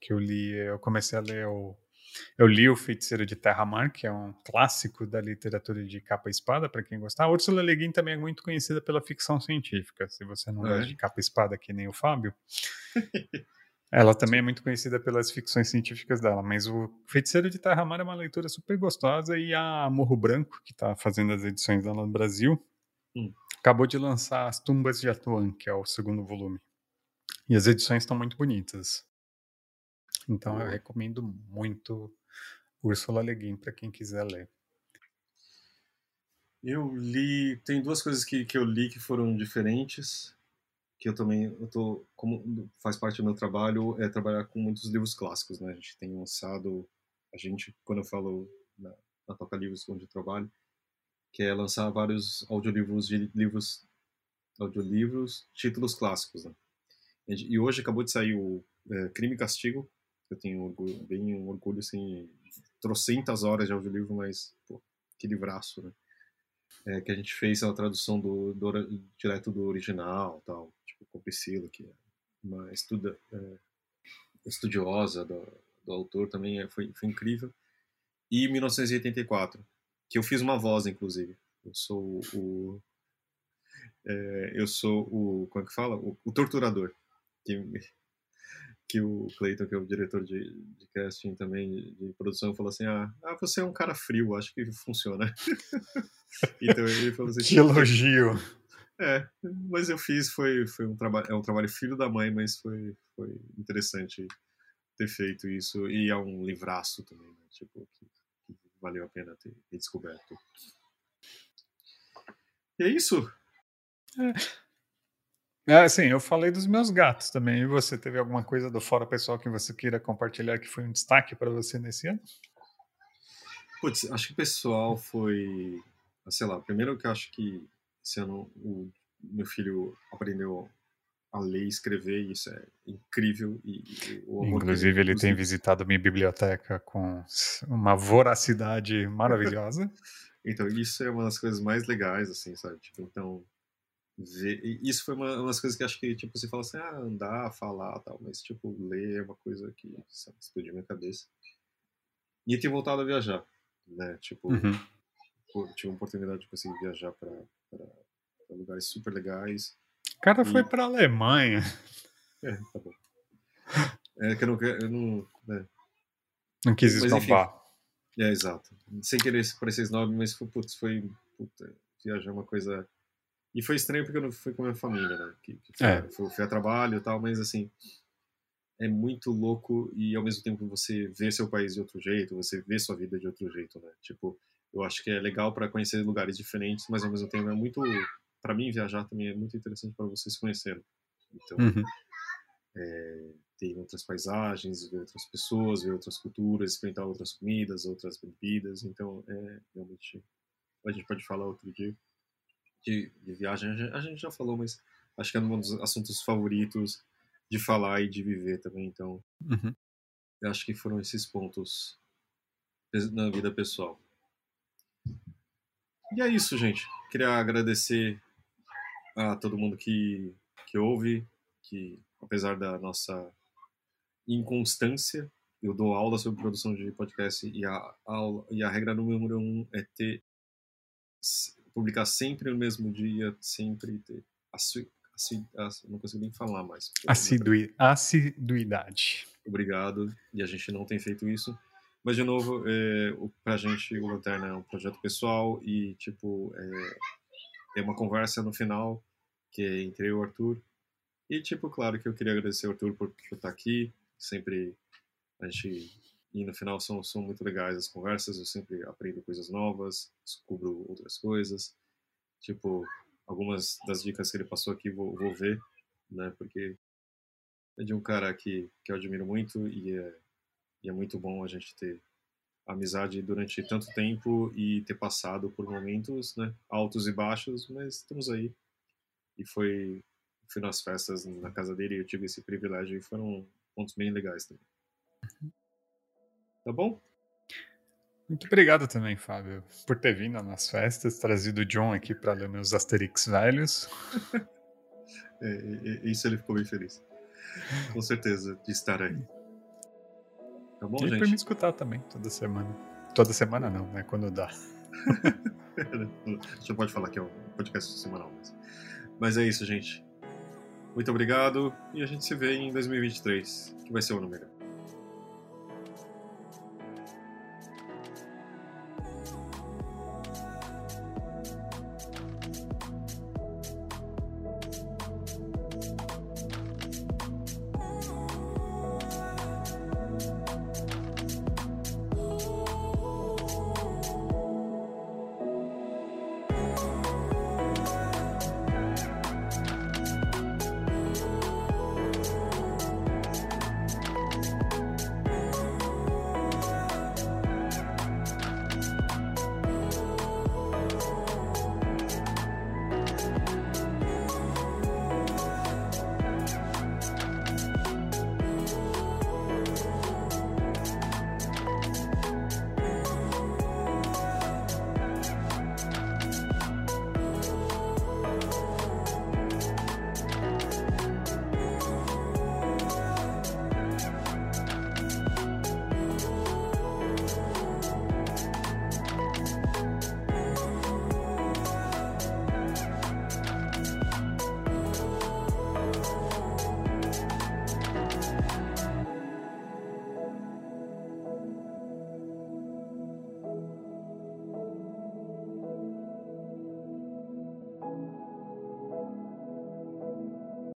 que eu li, eu comecei a ler o eu li o Feiticeiro de Terra-Mar, que é um clássico da literatura de capa e espada, para quem gostar. A Ursula Le Guin também é muito conhecida pela ficção científica, se você não é. gosta de capa e espada que nem o Fábio. Ela também é muito conhecida pelas ficções científicas dela, mas o Feiticeiro de Terramar é uma leitura super gostosa e a Morro Branco, que está fazendo as edições dela no Brasil, hum. Acabou de lançar As Tumbas de Atuan, que é o segundo volume. E as edições estão muito bonitas. Então eu recomendo muito Ursula Le Guin para quem quiser ler. Eu li, tem duas coisas que, que eu li que foram diferentes que eu também eu tô como faz parte do meu trabalho é trabalhar com muitos livros clássicos né a gente tem lançado a gente quando eu falo na, na Toca Livros onde eu trabalho que é lançar vários audiolivros de livros audiolivros títulos clássicos né? e hoje acabou de sair o é, Crime e Castigo eu tenho orgulho, bem um orgulho assim trocentas horas de audiolivro mas pô, que livraço né é, que a gente fez a tradução do, do, direto do original tal com Priscila, que é uma estuda, é, estudiosa do, do, autor, também é, foi, foi incrível. E 1984, que eu fiz uma voz, inclusive. Eu sou o. É, eu sou o. Como é que fala? O, o torturador. Que, que o Clayton, que é o diretor de, de casting também, de, de, produção, falou assim: ah, ah, você é um cara frio, acho que funciona. então ele falou assim: que elogio! É, mas eu fiz, foi, foi um trabalho, é um trabalho filho da mãe, mas foi, foi interessante ter feito isso. E é um livraço também, né? Tipo, que, que valeu a pena ter, descoberto. E é isso. É. é. Assim, eu falei dos meus gatos também. E você teve alguma coisa do fora pessoal que você queira compartilhar que foi um destaque para você nesse ano? Putz, acho que o pessoal foi. Sei lá, primeiro que eu acho que esse ano o meu filho aprendeu a ler e escrever, e isso é incrível. E, e Inclusive, ele tem visitado minha biblioteca com uma voracidade maravilhosa. então, isso é uma das coisas mais legais, assim, sabe? Tipo, então, ver... isso foi uma, uma das coisas que acho que, tipo, você fala assim, ah, andar, falar tal, mas, tipo, ler é uma coisa que sabe, explodiu minha cabeça. E ter voltado a viajar, né? Tipo, uhum. tive a oportunidade de conseguir viajar para para lugares super legais. O cara foi para Alemanha. É, tá bom. É que eu não, eu não, é. não quis escapar. É, exato. Sem querer parecer snob, mas foi, putz, foi puta, viajar é uma coisa. E foi estranho porque eu não fui com a minha família, né? Que, que foi, é. fui, fui a trabalho e tal, mas assim, é muito louco e ao mesmo tempo você vê seu país de outro jeito, você vê sua vida de outro jeito, né? Tipo, eu acho que é legal para conhecer lugares diferentes, mas ao mesmo tempo é muito, para mim viajar também é muito interessante para vocês conhecerem. Então, uhum. é, ter outras paisagens, ver outras pessoas, ver outras culturas, experimentar outras comidas, outras bebidas. Então, é realmente a gente pode falar outro dia de, de viagem. A gente, a gente já falou, mas acho que é um dos assuntos favoritos de falar e de viver também. Então, uhum. eu acho que foram esses pontos na vida pessoal. E é isso, gente. Queria agradecer a todo mundo que, que ouve, que apesar da nossa inconstância, eu dou aula sobre produção de podcast e a, aula, e a regra número um é ter publicar sempre no mesmo dia, sempre ter assi, assi, assi, não consigo nem falar mais. Assidui, assiduidade. Obrigado. E a gente não tem feito isso. Mas, de novo, é, pra gente, o Lanterna é um projeto pessoal e, tipo, é, é uma conversa no final que é entre o Arthur. E, tipo, claro que eu queria agradecer ao Arthur por, por estar aqui. Sempre a gente. E no final são, são muito legais as conversas. Eu sempre aprendo coisas novas, descubro outras coisas. Tipo, algumas das dicas que ele passou aqui vou, vou ver, né? Porque é de um cara que, que eu admiro muito e é e é muito bom a gente ter amizade durante tanto tempo e ter passado por momentos né, altos e baixos, mas estamos aí. E foi fui nas festas na casa dele e eu tive esse privilégio e foram pontos bem legais também. Tá bom? Muito obrigado também, Fábio, por ter vindo nas festas, trazido o John aqui para ler meus Asterix velhos. é, isso ele ficou bem feliz. Com certeza de estar aí. Tá bom, e gente? pra me escutar também, toda semana. Toda semana não, né? Quando dá. Você pode falar que é um podcast semanal. Mas, mas é isso, gente. Muito obrigado e a gente se vê em 2023, que vai ser o ano melhor.